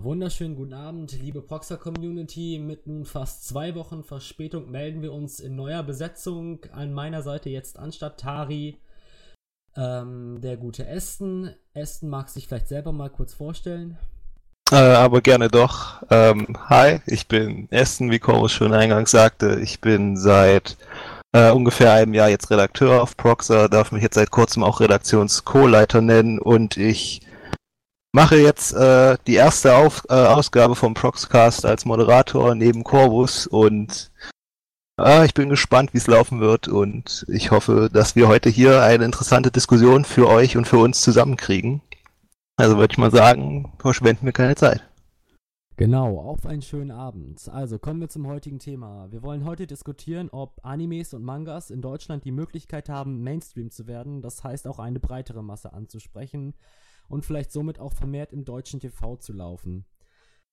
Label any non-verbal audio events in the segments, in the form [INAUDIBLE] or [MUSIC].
Wunderschönen guten Abend, liebe Proxer Community. Mit nun fast zwei Wochen Verspätung melden wir uns in neuer Besetzung. An meiner Seite jetzt anstatt Tari ähm, der gute Esten. Esten mag sich vielleicht selber mal kurz vorstellen. Äh, aber gerne doch. Ähm, hi, ich bin Esten, wie Chorus schon eingangs sagte. Ich bin seit äh, ungefähr einem Jahr jetzt Redakteur auf Proxer, darf mich jetzt seit kurzem auch Redaktions-Co-Leiter nennen und ich mache jetzt äh, die erste Auf äh, Ausgabe vom Proxcast als Moderator neben Corvus und äh, ich bin gespannt, wie es laufen wird und ich hoffe, dass wir heute hier eine interessante Diskussion für euch und für uns zusammenkriegen. Also würde ich mal sagen, verschwenden wir keine Zeit. Genau, auf einen schönen Abend. Also kommen wir zum heutigen Thema. Wir wollen heute diskutieren, ob Animes und Mangas in Deutschland die Möglichkeit haben, Mainstream zu werden, das heißt auch eine breitere Masse anzusprechen und vielleicht somit auch vermehrt im deutschen TV zu laufen.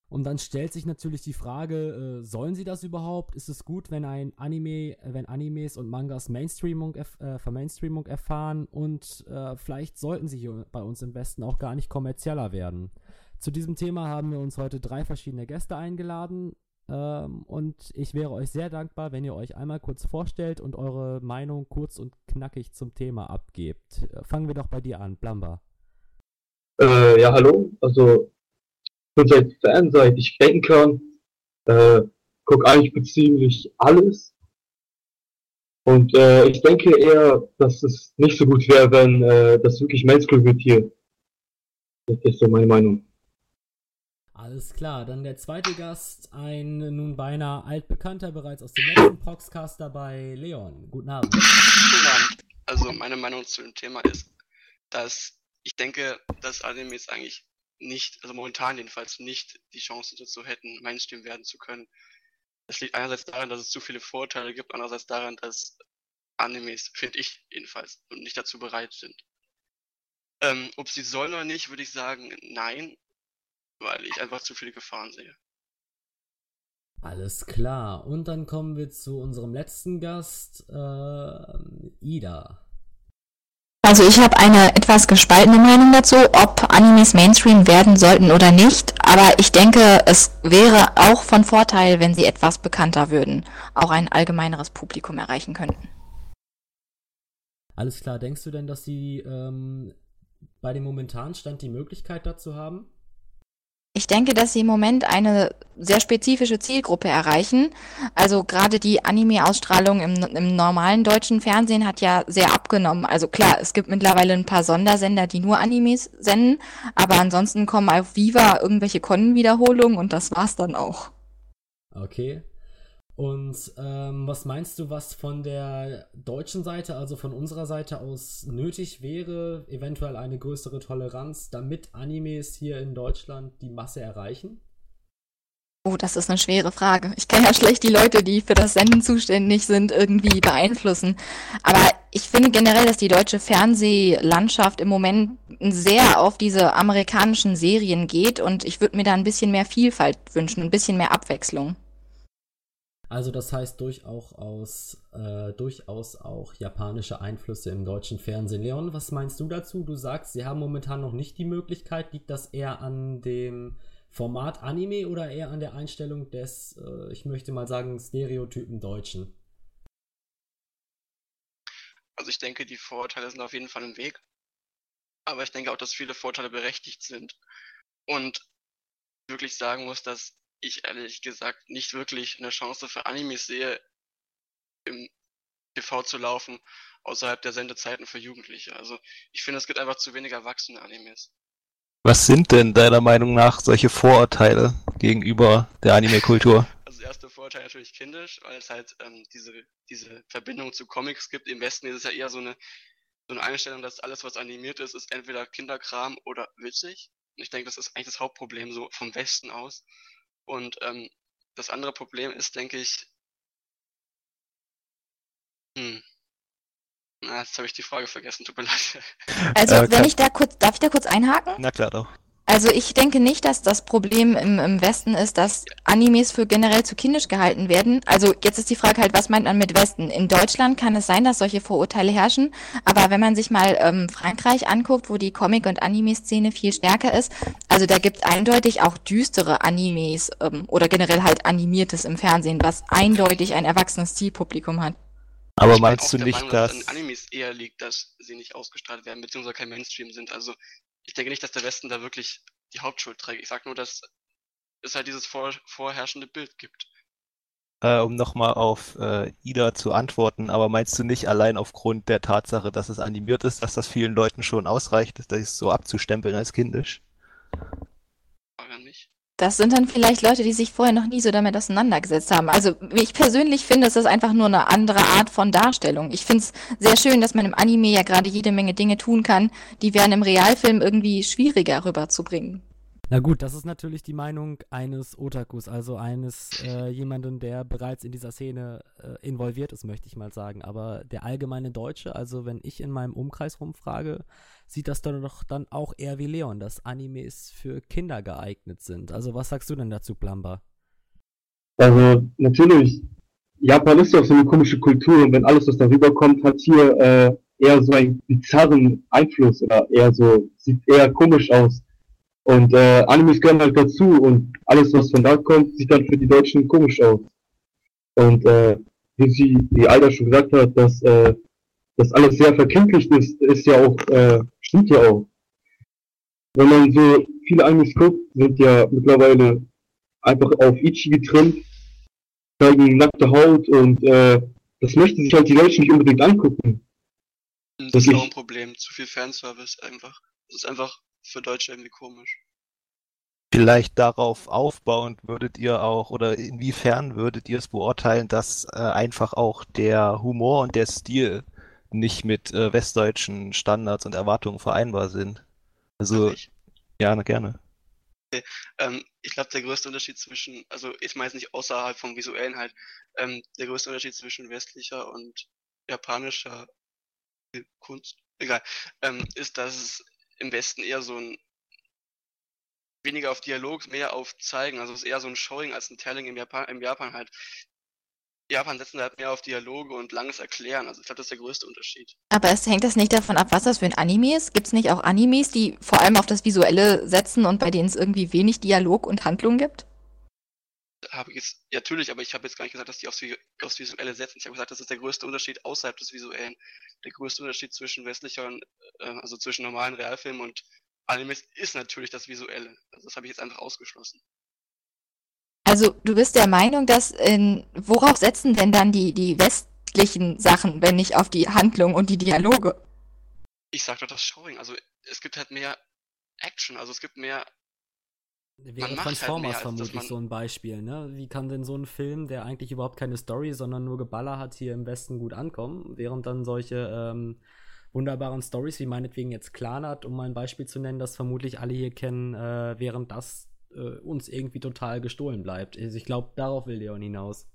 Und dann stellt sich natürlich die Frage, äh, sollen sie das überhaupt? Ist es gut, wenn ein Anime, äh, wenn Animes und Mangas Mainstreamung, äh, Vermainstreamung erfahren und äh, vielleicht sollten sie hier bei uns im Westen auch gar nicht kommerzieller werden. Zu diesem Thema haben wir uns heute drei verschiedene Gäste eingeladen ähm, und ich wäre euch sehr dankbar, wenn ihr euch einmal kurz vorstellt und eure Meinung kurz und knackig zum Thema abgebt. Äh, fangen wir doch bei dir an, Blamba. Äh, ja, hallo. Also, ich bin seit Fan, seit ich denken kann. Äh, guck eigentlich ziemlich alles. Und äh, ich denke eher, dass es nicht so gut wäre, wenn äh, das wirklich Mainstream wird hier. Das ist so meine Meinung. Alles klar, dann der zweite Gast, ein nun beinahe altbekannter bereits aus dem letzten Proxcast dabei, Leon. Guten Abend. Guten Abend. Also meine Meinung zu dem Thema ist, dass ich denke, dass Animes eigentlich nicht, also momentan jedenfalls nicht die Chance dazu hätten, Mainstream werden zu können. Das liegt einerseits daran, dass es zu viele Vorteile gibt, andererseits daran, dass Animes, finde ich jedenfalls, nicht dazu bereit sind. Ähm, ob sie sollen oder nicht, würde ich sagen, nein, weil ich einfach zu viele Gefahren sehe. Alles klar. Und dann kommen wir zu unserem letzten Gast, äh, Ida. Also ich habe eine etwas gespaltene Meinung dazu, ob Animes Mainstream werden sollten oder nicht. Aber ich denke, es wäre auch von Vorteil, wenn sie etwas bekannter würden, auch ein allgemeineres Publikum erreichen könnten. Alles klar, denkst du denn, dass sie ähm, bei dem momentanen Stand die Möglichkeit dazu haben? Ich denke, dass sie im Moment eine sehr spezifische Zielgruppe erreichen. Also gerade die Anime-Ausstrahlung im, im, normalen deutschen Fernsehen hat ja sehr abgenommen. Also klar, es gibt mittlerweile ein paar Sondersender, die nur Animes senden, aber ansonsten kommen auf Viva irgendwelche Con-Wiederholungen und das war's dann auch. Okay. Und ähm, was meinst du, was von der deutschen Seite, also von unserer Seite aus nötig wäre, eventuell eine größere Toleranz, damit Animes hier in Deutschland die Masse erreichen? Oh, das ist eine schwere Frage. Ich kann ja schlecht die Leute, die für das Senden zuständig sind, irgendwie beeinflussen. Aber ich finde generell, dass die deutsche Fernsehlandschaft im Moment sehr auf diese amerikanischen Serien geht und ich würde mir da ein bisschen mehr Vielfalt wünschen, ein bisschen mehr Abwechslung. Also das heißt durchaus, aus, äh, durchaus auch japanische Einflüsse im deutschen Fernsehen. Leon, was meinst du dazu? Du sagst, sie haben momentan noch nicht die Möglichkeit. Liegt das eher an dem Format Anime oder eher an der Einstellung des, äh, ich möchte mal sagen, Stereotypen Deutschen? Also ich denke, die Vorteile sind auf jeden Fall im Weg. Aber ich denke auch, dass viele Vorteile berechtigt sind. Und wirklich sagen muss, dass ich ehrlich gesagt nicht wirklich eine Chance für Animes sehe, im TV zu laufen, außerhalb der Sendezeiten für Jugendliche. Also ich finde, es gibt einfach zu wenig erwachsene Animes. Was sind denn deiner Meinung nach solche Vorurteile gegenüber der Anime-Kultur? [LAUGHS] Also erste Vorurteil natürlich kindisch, weil es halt ähm, diese, diese Verbindung zu Comics gibt. Im Westen ist es ja eher so eine, so eine Einstellung, dass alles, was animiert ist, ist entweder Kinderkram oder witzig. Und ich denke, das ist eigentlich das Hauptproblem so vom Westen aus. Und ähm, das andere Problem ist, denke ich, hm. Na, jetzt habe ich die Frage vergessen, tut mir [LAUGHS] leid. Also, äh, wenn ich da kurz, darf ich da kurz einhaken? Na klar doch. Also ich denke nicht, dass das Problem im, im Westen ist, dass Animes für generell zu kindisch gehalten werden. Also jetzt ist die Frage halt, was meint man mit Westen? In Deutschland kann es sein, dass solche Vorurteile herrschen, aber wenn man sich mal ähm, Frankreich anguckt, wo die Comic- und Anime-Szene viel stärker ist, also da gibt es eindeutig auch düstere Animes ähm, oder generell halt animiertes im Fernsehen, was eindeutig ein erwachsenes Zielpublikum hat. Aber Ich meinst du nicht, Meinung, dass... es an Animes eher liegt, dass sie nicht ausgestrahlt werden, beziehungsweise kein Mainstream sind. Also ich denke nicht, dass der Westen da wirklich die Hauptschuld trägt. Ich sage nur, dass es halt dieses vor, vorherrschende Bild gibt. Äh, um nochmal auf äh, Ida zu antworten, aber meinst du nicht allein aufgrund der Tatsache, dass es animiert ist, dass das vielen Leuten schon ausreicht, das so abzustempeln als kindisch? Frage an mich. Das sind dann vielleicht Leute, die sich vorher noch nie so damit auseinandergesetzt haben. Also ich persönlich finde, es ist einfach nur eine andere Art von Darstellung. Ich finde es sehr schön, dass man im Anime ja gerade jede Menge Dinge tun kann, die wären im Realfilm irgendwie schwieriger rüberzubringen. Na gut, das ist natürlich die Meinung eines Otakus, also eines äh, jemanden, der bereits in dieser Szene äh, involviert ist, möchte ich mal sagen. Aber der allgemeine Deutsche, also wenn ich in meinem Umkreis rumfrage, sieht das dann doch dann auch eher wie Leon, dass Animes für Kinder geeignet sind. Also was sagst du denn dazu, Plumber? Also natürlich, Japan ist ja auch so eine komische Kultur und wenn alles, was darüber kommt, hat hier äh, eher so einen bizarren Einfluss oder eher so, sieht eher komisch aus. Und äh, Animes gehören halt dazu und alles, was von da kommt, sieht dann für die Deutschen komisch aus. Und äh, wie sie, wie Alda schon gesagt hat, dass äh, das alles sehr verkindlicht ist, ist ja auch, äh, stimmt ja auch. Wenn man so viele Animes guckt, sind ja mittlerweile einfach auf Ichi getrimmt, zeigen nackte Haut und äh, das möchten sich halt die Deutschen nicht unbedingt angucken. Das Das ist auch ein Problem. Zu viel Fanservice einfach. Das ist einfach für Deutsche irgendwie komisch. Vielleicht darauf aufbauend würdet ihr auch, oder inwiefern würdet ihr es beurteilen, dass äh, einfach auch der Humor und der Stil nicht mit äh, westdeutschen Standards und Erwartungen vereinbar sind? Also, ja, na, gerne. Ähm, ich glaube, der größte Unterschied zwischen, also ich meine jetzt nicht außerhalb vom Visuellen halt, ähm, der größte Unterschied zwischen westlicher und japanischer Kunst, egal, ähm, ist, dass es im Westen eher so ein weniger auf Dialog, mehr auf Zeigen, also es ist eher so ein Showing als ein Telling im Japan, im Japan halt. Japan setzen halt mehr auf Dialoge und langes Erklären, also ich glaube, das ist der größte Unterschied. Aber es hängt das nicht davon ab, was das für ein Anime ist? Gibt es nicht auch Animes, die vor allem auf das Visuelle setzen und bei denen es irgendwie wenig Dialog und Handlung gibt? Habe ich jetzt, ja, natürlich, aber ich habe jetzt gar nicht gesagt, dass die aufs, aufs Visuelle setzen. Ich habe gesagt, das ist der größte Unterschied außerhalb des Visuellen. Der größte Unterschied zwischen westlicher und, äh, also zwischen normalen Realfilmen und Animes ist natürlich das Visuelle. Also das habe ich jetzt einfach ausgeschlossen. Also du bist der Meinung, dass in, worauf setzen denn dann die, die westlichen Sachen, wenn nicht auf die Handlung und die Dialoge? Ich sag doch das Showing, also es gibt halt mehr Action, also es gibt mehr, Wäre halt Transformers dass vermutlich so ein Beispiel, ne? Wie kann denn so ein Film, der eigentlich überhaupt keine Story, sondern nur Geballer hat, hier im Westen gut ankommen, während dann solche ähm, wunderbaren Stories wie meinetwegen jetzt Clanat, um mal ein Beispiel zu nennen, das vermutlich alle hier kennen, äh, während das äh, uns irgendwie total gestohlen bleibt. Also ich glaube, darauf will Leon hinaus.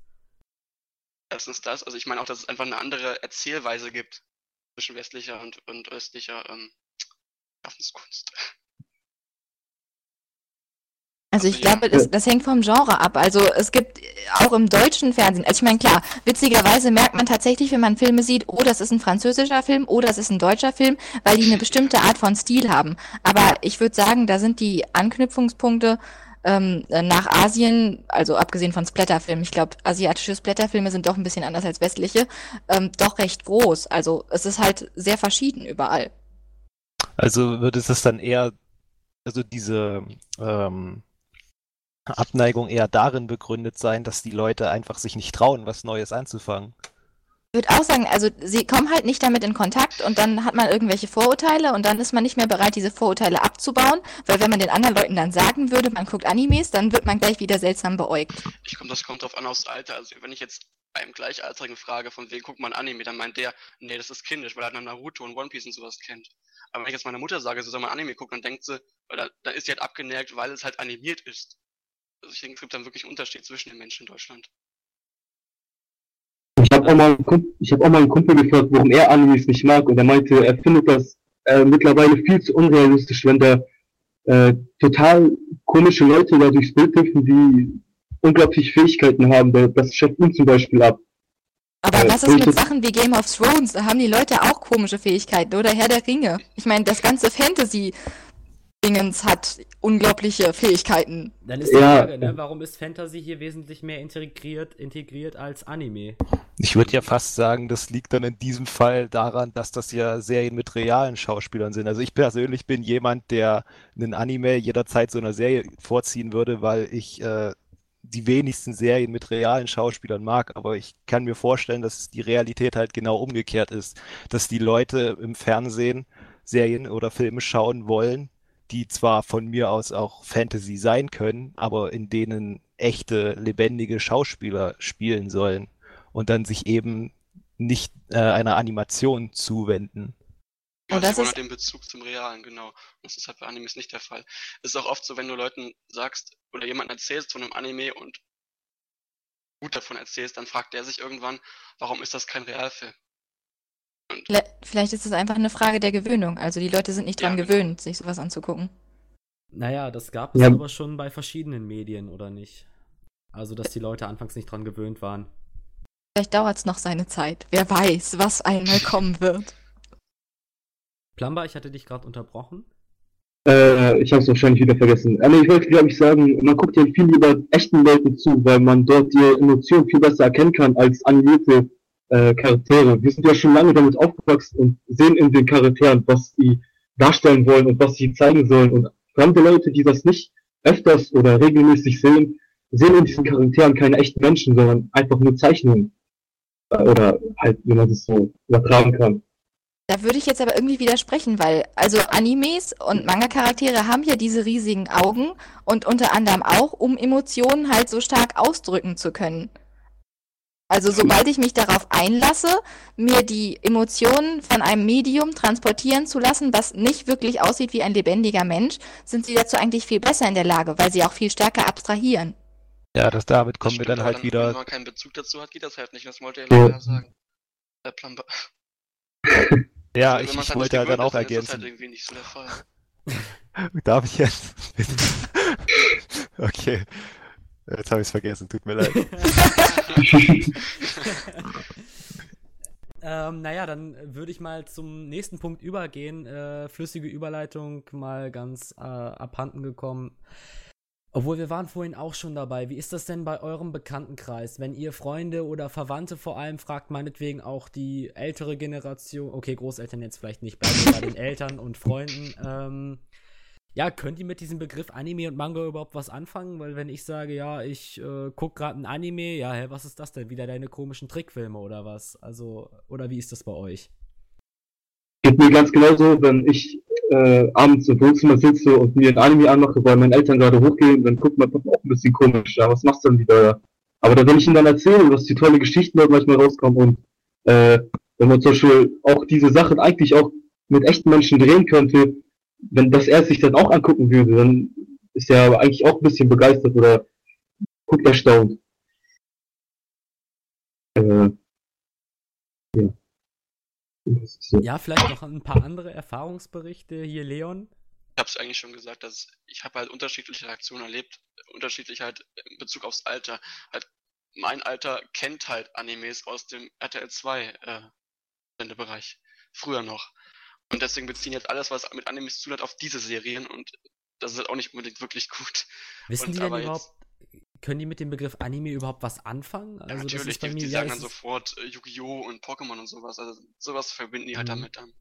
erstens das, also ich meine auch, dass es einfach eine andere Erzählweise gibt zwischen westlicher und, und östlicher ähm, Schaffenskunst. Also ich glaube, das, das hängt vom Genre ab. Also es gibt auch im deutschen Fernsehen, also ich meine klar, witzigerweise merkt man tatsächlich, wenn man Filme sieht, oh, das ist ein französischer Film, oh, das ist ein deutscher Film, weil die eine bestimmte Art von Stil haben. Aber ich würde sagen, da sind die Anknüpfungspunkte ähm, nach Asien, also abgesehen von Splatterfilmen, ich glaube, asiatische Splatterfilme sind doch ein bisschen anders als westliche, ähm, doch recht groß. Also es ist halt sehr verschieden überall. Also würde es dann eher, also diese ähm, Abneigung eher darin begründet sein, dass die Leute einfach sich nicht trauen, was Neues anzufangen. Ich würde auch sagen, also sie kommen halt nicht damit in Kontakt und dann hat man irgendwelche Vorurteile und dann ist man nicht mehr bereit, diese Vorurteile abzubauen, weil wenn man den anderen Leuten dann sagen würde, man guckt Animes, dann wird man gleich wieder seltsam beäugt. Ich komme, das kommt drauf an aufs Alter. Also wenn ich jetzt einem Gleichaltrigen frage, von wem guckt man Anime, dann meint der, nee, das ist kindisch, weil er dann Naruto und One Piece und sowas kennt. Aber wenn ich jetzt meiner Mutter sage, sie soll mal Anime gucken, dann denkt sie, weil da, da ist sie halt abgenervt, weil es halt animiert ist. Also ich denke, es gibt dann wirklich einen Unterschied zwischen den Menschen in Deutschland. Ich habe auch, mal ich hab auch mal einen Kumpel gefragt, warum er Animes nicht mag und er meinte, er findet das äh, mittlerweile viel zu unrealistisch, wenn da äh, total komische Leute da durchs Bild hüpfen, die unglaubliche Fähigkeiten haben. Das schafft ihn zum Beispiel ab. Aber äh, was ist mit Sachen wie Game of Thrones? Da haben die Leute auch komische Fähigkeiten oder Herr der Ringe. Ich meine, das ganze Fantasy Dingens hat unglaubliche Fähigkeiten. Dann ist die ja. Frage, ne, warum ist Fantasy hier wesentlich mehr integriert, integriert als Anime? Ich würde ja fast sagen, das liegt dann in diesem Fall daran, dass das ja Serien mit realen Schauspielern sind. Also ich persönlich bin jemand, der einen Anime jederzeit so einer Serie vorziehen würde, weil ich äh, die wenigsten Serien mit realen Schauspielern mag, aber ich kann mir vorstellen, dass die Realität halt genau umgekehrt ist, dass die Leute im Fernsehen Serien oder Filme schauen wollen, die zwar von mir aus auch Fantasy sein können, aber in denen echte, lebendige Schauspieler spielen sollen und dann sich eben nicht äh, einer Animation zuwenden. Ja, das ist den Bezug zum Realen, genau. Das ist halt bei Animes nicht der Fall. Es ist auch oft so, wenn du Leuten sagst oder jemanden erzählst von einem Anime und gut davon erzählst, dann fragt der sich irgendwann, warum ist das kein Realfilm? Vielleicht ist es einfach eine Frage der Gewöhnung. Also die Leute sind nicht dran ja, genau. gewöhnt, sich sowas anzugucken. Naja, das gab es ja. aber schon bei verschiedenen Medien, oder nicht? Also, dass die Leute anfangs nicht dran gewöhnt waren. Vielleicht dauert es noch seine Zeit. Wer weiß, was einmal [LAUGHS] kommen wird. Plumber, ich hatte dich gerade unterbrochen. Äh, ich habe es wahrscheinlich wieder vergessen. Also ich wollte, glaube ich, sagen, man guckt ja viel lieber echten Leuten zu, weil man dort die Emotionen viel besser erkennen kann als animierte äh, Charaktere. Wir sind ja schon lange damit aufgewachsen und sehen in den Charakteren, was sie darstellen wollen und was sie zeigen sollen. Und fremde Leute, die das nicht öfters oder regelmäßig sehen, sehen in diesen Charakteren keine echten Menschen, sondern einfach nur Zeichnungen. Äh, oder halt, wie man das so übertragen kann. Da würde ich jetzt aber irgendwie widersprechen, weil also Animes und Manga-Charaktere haben ja diese riesigen Augen und unter anderem auch, um Emotionen halt so stark ausdrücken zu können. Also sobald ich mich darauf einlasse, mir die Emotionen von einem Medium transportieren zu lassen, was nicht wirklich aussieht wie ein lebendiger Mensch, sind sie dazu eigentlich viel besser in der Lage, weil sie auch viel stärker abstrahieren. Ja, das damit kommen das wir dann halt dann, wieder. Wenn man keinen Bezug dazu hat, geht das halt nicht. Das wollte er leider sagen. Der Plumber. [LAUGHS] Ja, also, ich, ich wollte halt dann auch ergänzen. Ist das halt irgendwie nicht so der Fall. [LAUGHS] Darf ich jetzt? [LAUGHS] okay. Jetzt habe ich es vergessen, tut mir leid. [LAUGHS] ähm, naja, dann würde ich mal zum nächsten Punkt übergehen. Äh, flüssige Überleitung mal ganz äh, abhanden gekommen. Obwohl wir waren vorhin auch schon dabei. Wie ist das denn bei eurem Bekanntenkreis? Wenn ihr Freunde oder Verwandte vor allem fragt, meinetwegen auch die ältere Generation, okay, Großeltern jetzt vielleicht nicht, bleiben bei den Eltern und Freunden. Ähm, ja, könnt ihr mit diesem Begriff Anime und Manga überhaupt was anfangen? Weil wenn ich sage, ja, ich äh, guck gerade ein Anime, ja, hä, was ist das denn? Wieder deine komischen Trickfilme oder was? Also, oder wie ist das bei euch? Geht mir ganz genauso, wenn ich äh, abends im Wohnzimmer sitze und mir ein Anime anmache, weil meine Eltern gerade hochgehen, dann guckt man auch ein bisschen komisch, ja, was machst du denn wieder? Aber da, wenn ich ihnen dann erzähle, was die tolle Geschichten dort manchmal rauskommen und äh, wenn man zum Beispiel auch diese Sachen eigentlich auch mit echten Menschen drehen könnte, wenn das er sich dann auch angucken würde, dann ist er eigentlich auch ein bisschen begeistert oder guckt erstaunt. Äh, ja. Ja, vielleicht noch ein paar andere Erfahrungsberichte hier, Leon. Ich habe es eigentlich schon gesagt, dass ich habe halt unterschiedliche Reaktionen erlebt, unterschiedlich halt in Bezug aufs Alter. Halt mein Alter kennt halt Animes aus dem RTL 2 äh, Sendebereich, früher noch. Und deswegen beziehen jetzt alles, was mit Animes zu hat, auf diese Serien und das ist halt auch nicht unbedingt wirklich gut. Wissen und die denn überhaupt, können die mit dem Begriff Anime überhaupt was anfangen? Also ja, natürlich, die, mir, die, sagen dann sofort äh, Yu-Gi-Oh! und Pokémon und sowas. Also sowas verbinden die halt mhm. damit dann.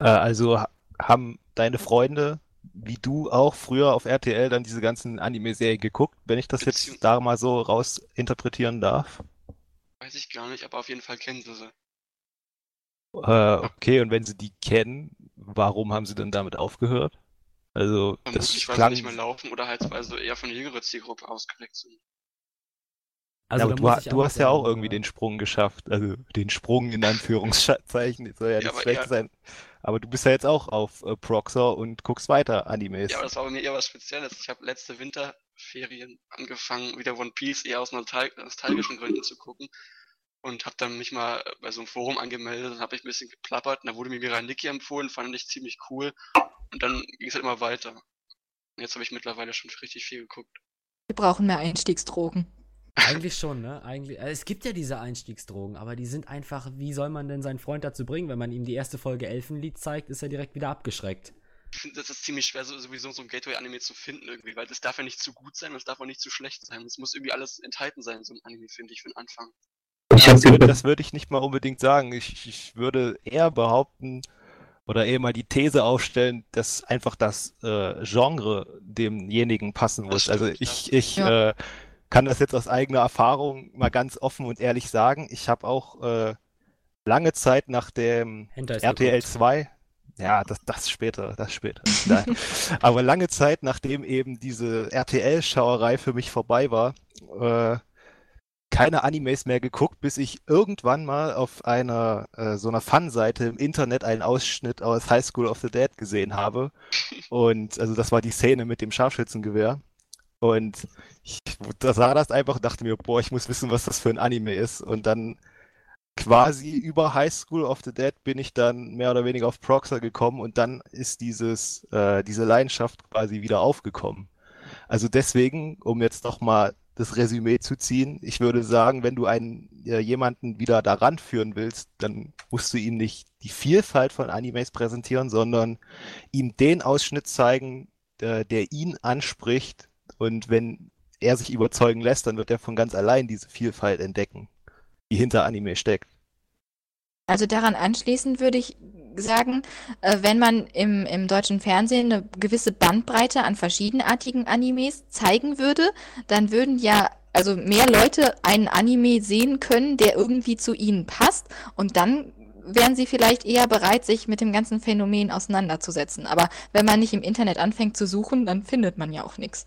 Äh, also haben deine Freunde, wie du auch, früher auf RTL dann diese ganzen Anime-Serien geguckt, wenn ich das Beziehung jetzt da mal so raus interpretieren darf? Weiß ich gar nicht, aber auf jeden Fall kennen sie sie. Äh, okay, und wenn sie die kennen, warum haben sie dann damit aufgehört? Also, Vermutlich, das weil klang... sie nicht mehr laufen oder halt, weil sie eher von der jüngeren Zielgruppe ausgelegt sind. Also, ja, aber du, du hast ja auch irgendwie den Sprung geschafft. Also, den Sprung in Anführungszeichen. soll ja, ja nicht schlecht eher... sein. Aber du bist ja jetzt auch auf äh, Proxor und guckst weiter Animes. Ja, aber das war bei mir eher was Spezielles. Ich habe letzte Winterferien angefangen, wieder One Piece eher aus nostalgischen Gründen zu gucken. Und habe dann mich mal bei so einem Forum angemeldet und habe ich ein bisschen geplappert. Und da wurde mir Miraniki empfohlen, fand ich ziemlich cool. Und dann ging es halt immer weiter. Und jetzt habe ich mittlerweile schon richtig viel geguckt. Wir brauchen mehr Einstiegsdrogen. Eigentlich schon, ne? Eigentlich, äh, es gibt ja diese Einstiegsdrogen, aber die sind einfach, wie soll man denn seinen Freund dazu bringen? Wenn man ihm die erste Folge Elfenlied zeigt, ist er direkt wieder abgeschreckt. Ich finde, das ist ziemlich schwer, so, sowieso so ein Gateway-Anime zu finden irgendwie, weil das darf ja nicht zu gut sein und es darf auch nicht zu schlecht sein. Es muss irgendwie alles enthalten sein, so ein Anime, finde ich, für den Anfang. Ich Das würde, das würde ich nicht mal unbedingt sagen. Ich, ich würde eher behaupten oder eher mal die These aufstellen, dass einfach das äh, Genre demjenigen passen muss. Also ich, ich Ja. äh, kann das jetzt aus eigener Erfahrung mal ganz offen und ehrlich sagen. Ich habe auch äh, lange Zeit nach dem RTL geguckt. 2, ja, das, das später, das später. Nein. Aber lange Zeit, nachdem eben diese RTL-Schauerei für mich vorbei war, äh, keine Animes mehr geguckt, bis ich irgendwann mal auf einer äh, so einer Fun-Seite im Internet einen Ausschnitt aus High School of the Dead gesehen habe. [LAUGHS] Und also das war die Szene mit dem Scharfschützengewehr. Und ich da sah das einfach und dachte mir, boah, ich muss wissen, was das für ein Anime ist. Und dann quasi über High School of the Dead bin ich dann mehr oder weniger auf Proxer gekommen und dann ist dieses, äh, diese Leidenschaft quasi wieder aufgekommen. Also deswegen, um jetzt noch mal das Resümee zu ziehen, ich würde sagen, wenn du einen äh, jemanden wieder daran führen willst, dann musst du ihm nicht die Vielfalt von Animes präsentieren, sondern ihm den Ausschnitt zeigen, der, der ihn anspricht und wenn er sich überzeugen lässt, dann wird er von ganz allein diese Vielfalt entdecken, die hinter Anime steckt. Also daran anschließend würde ich sagen, äh, wenn man im, im deutschen Fernsehen eine gewisse Bandbreite an verschiedenartigen Animes zeigen würde, dann würden ja also mehr Leute einen Anime sehen können, der irgendwie zu ihnen passt und dann wären sie vielleicht eher bereit, sich mit dem ganzen Phänomen auseinanderzusetzen. Aber wenn man nicht im Internet anfängt zu suchen, dann findet man ja auch nichts.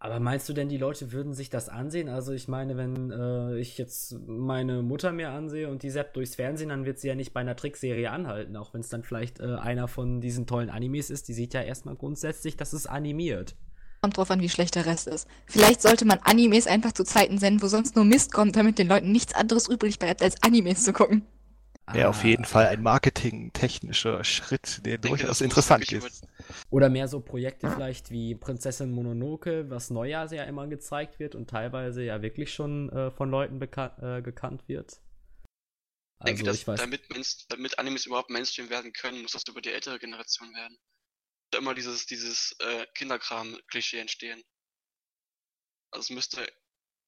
Aber meinst du denn, die Leute würden sich das ansehen? Also ich meine, wenn äh, ich jetzt meine Mutter mir ansehe und die zappt durchs Fernsehen, dann wird sie ja nicht bei einer Trickserie anhalten, auch wenn es dann vielleicht äh, einer von diesen tollen Animes ist. Die sieht ja erstmal grundsätzlich, dass es animiert. Kommt drauf an, wie schlecht der Rest ist. Vielleicht sollte man Animes einfach zu Zeiten senden, wo sonst nur Mist kommt, damit den Leuten nichts anderes übrig bleibt, als Animes zu gucken. Ja, auf Ah, jeden Fall ein marketingtechnischer Schritt, der denke, durchaus interessant ist. Oder mehr so Projekte vielleicht wie Prinzessin Mononoke, was Neujahr ja immer gezeigt wird und teilweise ja wirklich schon äh, von Leuten äh, gekannt wird. Ich denke, Also dass, ich weiß. damit, damit Animes überhaupt Mainstream werden können, muss das über die ältere Generation werden. Da immer dieses, dieses äh, Kinderkram-Klischee entstehen. Also es müsste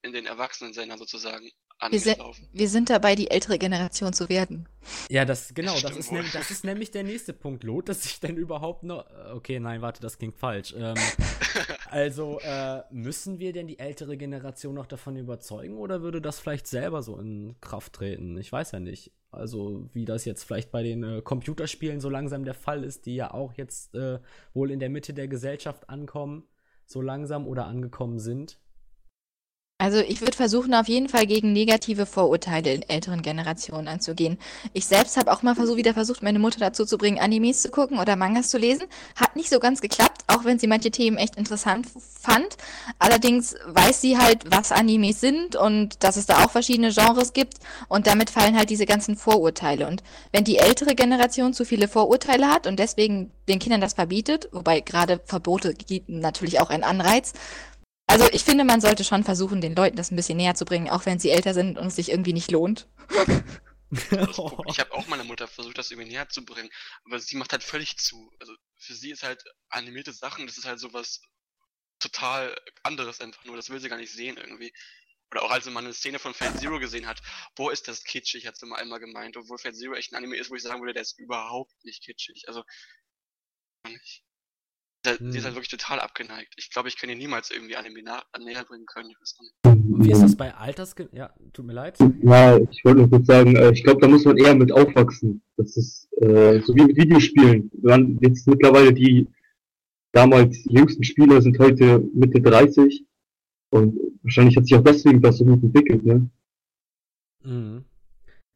in den Erwachsenen-Sendern sozusagen Wir, laufen. wir sind dabei, die ältere Generation zu werden. Ja, das, genau, das Stimmt ist, nämlich, das ist nämlich der nächste Punkt. Lohnt es sich denn überhaupt noch? äh, Okay, nein, warte, das klingt falsch. Ähm, [LAUGHS] also, äh, müssen wir denn die ältere Generation noch davon überzeugen oder würde das vielleicht selber so in Kraft treten? Ich weiß ja nicht. Also, wie das jetzt vielleicht bei den äh, Computerspielen so langsam der Fall ist, die ja auch jetzt äh, wohl in der Mitte der Gesellschaft ankommen, so langsam oder angekommen sind. Also ich würde versuchen, auf jeden Fall gegen negative Vorurteile in älteren Generationen anzugehen. Ich selbst habe auch mal versucht, wieder versucht, meine Mutter dazu zu bringen, Animes zu gucken oder Mangas zu lesen. Hat nicht so ganz geklappt, auch wenn sie manche Themen echt interessant fand. Allerdings weiß sie halt, was Animes sind und dass es da auch verschiedene Genres gibt und damit fallen halt diese ganzen Vorurteile. Und wenn die ältere Generation zu viele Vorurteile hat und deswegen den Kindern das verbietet, wobei gerade Verbote geben natürlich auch einen Anreiz, also ich finde, man sollte schon versuchen, den Leuten das ein bisschen näher zu bringen, auch wenn sie älter sind und es sich irgendwie nicht lohnt. Pro- ich habe auch meiner Mutter versucht, das irgendwie näher zu bringen, aber sie macht halt völlig zu. Also für sie ist halt animierte Sachen, das ist halt sowas total anderes einfach nur. Das will sie gar nicht sehen irgendwie. Oder auch als mal eine Szene von Fate Zero gesehen hat, boah, ist das kitschig, hat sie mal einmal gemeint, obwohl Fate Zero echt ein Anime ist, wo ich sagen würde, der ist überhaupt nicht kitschig. Also, gar nicht. Der, Die ist halt Hm. wirklich total abgeneigt. Ich glaube, ich kann ihr niemals irgendwie Anime nah, näher bringen können. Ich weiß auch nicht. Wie ist das bei Altersge... Ja, tut mir leid. Ja, ich wollte nur kurz sagen, äh, ich glaube, da muss man eher mit aufwachsen. Das ist äh, so wie mit Videospielen. Man, jetzt mittlerweile die damals jüngsten Spieler sind heute Mitte 30 und wahrscheinlich hat sich auch deswegen das so gut entwickelt, ne? Mhm.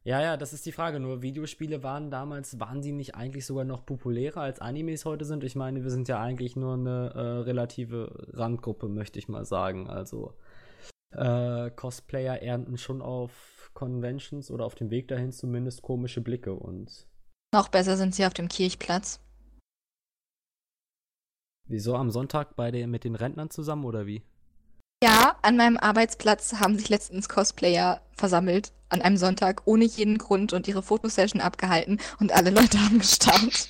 Ja, ja, das ist die Frage. Nur Videospiele waren damals, waren die nicht eigentlich sogar noch populärer als Animes heute sind? Ich meine, wir sind ja eigentlich nur eine äh, relative Randgruppe, möchte ich mal sagen. Also äh, Cosplayer ernten schon auf Conventions oder auf dem Weg dahin zumindest komische Blicke und Noch besser sind sie auf dem Kirchplatz. Wieso am Sonntag bei den, mit den Rentnern zusammen oder wie? Ja, an meinem Arbeitsplatz haben sich letztens Cosplayer versammelt an einem Sonntag ohne jeden Grund und ihre Fotosession abgehalten und alle Leute [LAUGHS] haben gestarrt.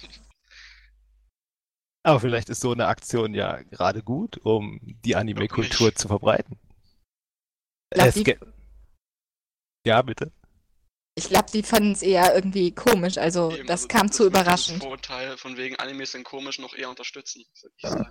Aber vielleicht ist so eine Aktion ja gerade gut, um die Anime-Kultur zu verbreiten. Glaub, Es die- ja, bitte. Ich glaube, die fanden es eher irgendwie komisch, also Eben, das also kam zu würde dieses überraschend. Vorurteil von wegen Animes sind komisch noch eher unterstützen, würde ich sagen.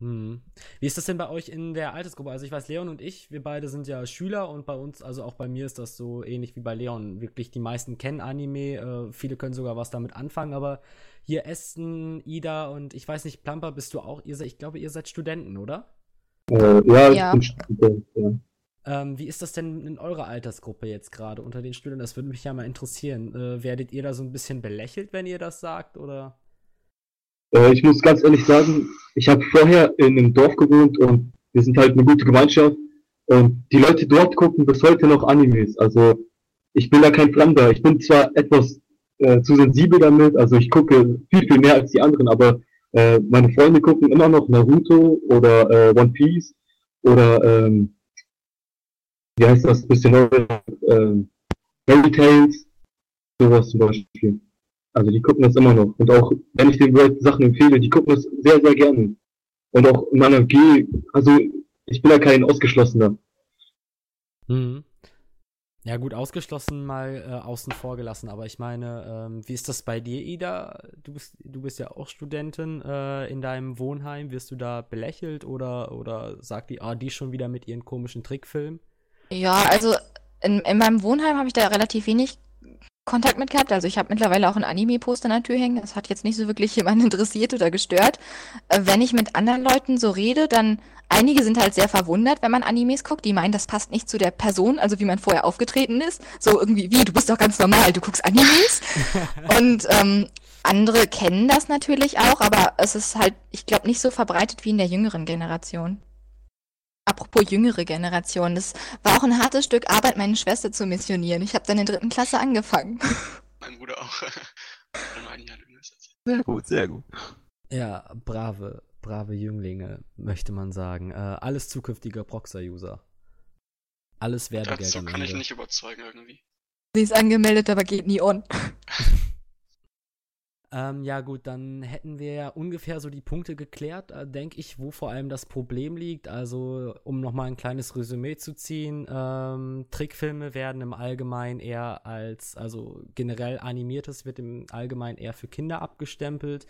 Hm. Wie ist das denn bei euch in der Altersgruppe? Also ich weiß, Leon und ich, wir beide sind ja Schüler und bei uns, also auch bei mir ist das so ähnlich wie bei Leon. Wirklich, die meisten kennen Anime, äh, viele können sogar was damit anfangen, aber hier Esten, Ida und ich weiß nicht, Plumper, bist du auch, ihr seid, ich glaube, ihr seid Studenten, oder? Äh, ja, ich Ja. bin Student, ja. Ähm, wie ist das denn in eurer Altersgruppe jetzt gerade unter den Studenten? Das würde mich ja mal interessieren. Äh, werdet ihr da so ein bisschen belächelt, wenn ihr das sagt, oder? Äh, ich muss ganz ehrlich sagen, ich habe vorher in einem Dorf gewohnt und wir sind halt eine gute Gemeinschaft und die Leute dort gucken bis heute noch Animes. Also ich bin da kein Fremder. Ich bin zwar etwas äh, zu sensibel damit, also ich gucke viel, viel mehr als die anderen, aber äh, meine Freunde gucken immer noch Naruto oder äh, One Piece oder ähm, wie heißt das, bisschen neuer, ähm, Fairy Tales, sowas zum Beispiel. Also die gucken das immer noch. Und auch wenn ich den Leuten Sachen empfehle, die gucken das sehr, sehr gerne. Und auch in meiner G, also ich bin ja kein Ausgeschlossener. Mhm. Ja, gut, ausgeschlossen mal äh, außen vor gelassen, aber ich meine, ähm, wie ist das bei dir, Ida? Du bist, du bist ja auch Studentin äh, in deinem Wohnheim. Wirst du da belächelt oder, oder sagt die, ah, die schon wieder mit ihren komischen Trickfilmen? Ja, also in, in meinem Wohnheim habe ich da relativ wenig Kontakt mit gehabt. Also ich habe mittlerweile auch ein Anime-Poster an der Tür hängen. Das hat jetzt nicht so wirklich jemanden [LAUGHS] interessiert oder gestört. Äh, wenn ich mit anderen Leuten so rede, dann einige sind halt sehr verwundert, wenn man Animes guckt. Die meinen, das passt nicht zu der Person, also wie man vorher aufgetreten ist. So irgendwie, wie, du bist doch ganz normal, du guckst Animes. [LAUGHS] Und ähm, andere kennen das natürlich auch, aber es ist halt, ich glaube, nicht so verbreitet wie in der jüngeren Generation. Apropos jüngere Generation, das war auch ein hartes Stück Arbeit, meine Schwester zu missionieren. Ich habe dann in der dritten Klasse angefangen. [LAUGHS] Mein Bruder auch. [LAUGHS] Sehr gut, sehr gut. Ja, brave, brave Jünglinge, möchte man sagen. Äh, alles zukünftige Proxer-User. Alles Werbegeld Dazu kann ich nicht überzeugen irgendwie. Sie ist angemeldet, aber geht nie on. [LAUGHS] Ähm, ja, gut, dann hätten wir ja ungefähr so die Punkte geklärt, äh, denke ich, wo vor allem das Problem liegt. Also, um nochmal ein kleines Resümee zu ziehen, ähm, Trickfilme werden im Allgemeinen eher als, also generell animiertes wird im Allgemeinen eher für Kinder abgestempelt.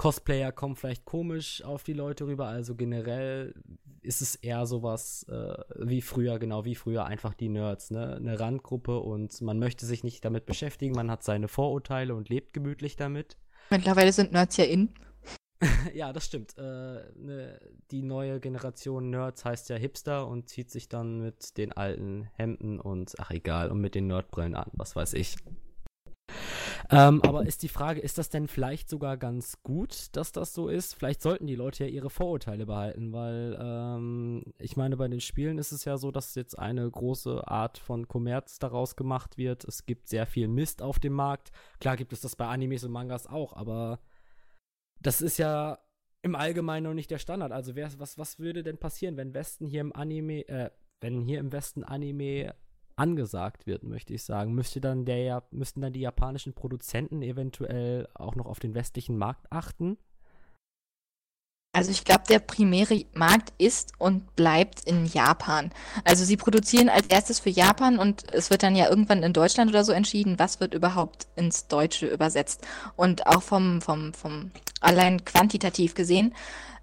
Cosplayer kommen vielleicht komisch auf die Leute rüber, also generell ist es eher sowas äh, wie früher, genau wie früher, einfach die Nerds, ne? Eine Randgruppe und man möchte sich nicht damit beschäftigen, man hat seine Vorurteile und lebt gemütlich damit. [LAUGHS] Mittlerweile sind Nerds ja in. ja, das stimmt. Äh, ne, die neue Generation Nerds heißt ja Hipster und zieht sich dann mit den alten Hemden und, ach egal, und mit den Nerdbrillen an, was weiß ich. Ähm, aber ist die Frage, ist das denn vielleicht sogar ganz gut, dass das so ist? Vielleicht sollten die Leute ja ihre Vorurteile behalten, weil ähm, ich meine, bei den Spielen ist es ja so, dass jetzt eine große Art von Kommerz daraus gemacht wird. Es gibt sehr viel Mist auf dem Markt. Klar gibt es das bei Animes und Mangas auch, aber das ist ja im Allgemeinen noch nicht der Standard. Also wer, was, was würde denn passieren, wenn Westen hier im Anime, äh, wenn hier im Westen Anime angesagt wird, möchte ich sagen, müsste dann der müssten dann die japanischen Produzenten eventuell auch noch auf den westlichen Markt achten? Also ich glaube, der primäre Markt ist und bleibt in Japan. Also sie produzieren als erstes für Japan und es wird dann ja irgendwann in Deutschland oder so entschieden, was wird überhaupt ins Deutsche übersetzt. Und auch vom, vom, vom allein quantitativ gesehen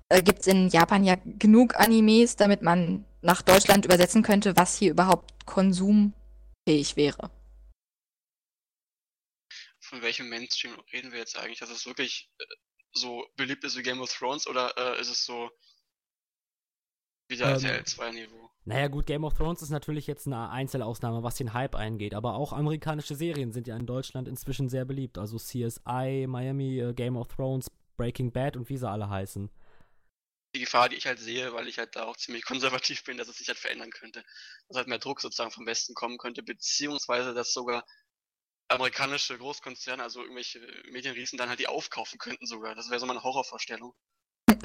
äh, gibt es in Japan ja genug Animes, damit man nach Deutschland übersetzen könnte, was hier überhaupt konsumfähig wäre. Von welchem Mainstream reden wir jetzt eigentlich? Dass es wirklich äh, so beliebt ist wie Game of Thrones oder äh, ist es so wieder Ähm, RTL 2 Niveau? Naja, gut, Game of Thrones ist natürlich jetzt eine Einzelausnahme, was den Hype eingeht, aber auch amerikanische Serien sind ja in Deutschland inzwischen sehr beliebt. Also CSI, Miami, äh, Game of Thrones, Breaking Bad und wie sie alle heißen. Die Gefahr, die ich halt sehe, weil ich halt da auch ziemlich [LAUGHS] konservativ bin, dass es sich halt verändern könnte. Dass halt mehr Druck sozusagen vom Westen kommen könnte, beziehungsweise dass sogar amerikanische Großkonzerne, also irgendwelche Medienriesen, dann halt die aufkaufen könnten sogar. Das wäre so meine Horrorvorstellung. [LAUGHS]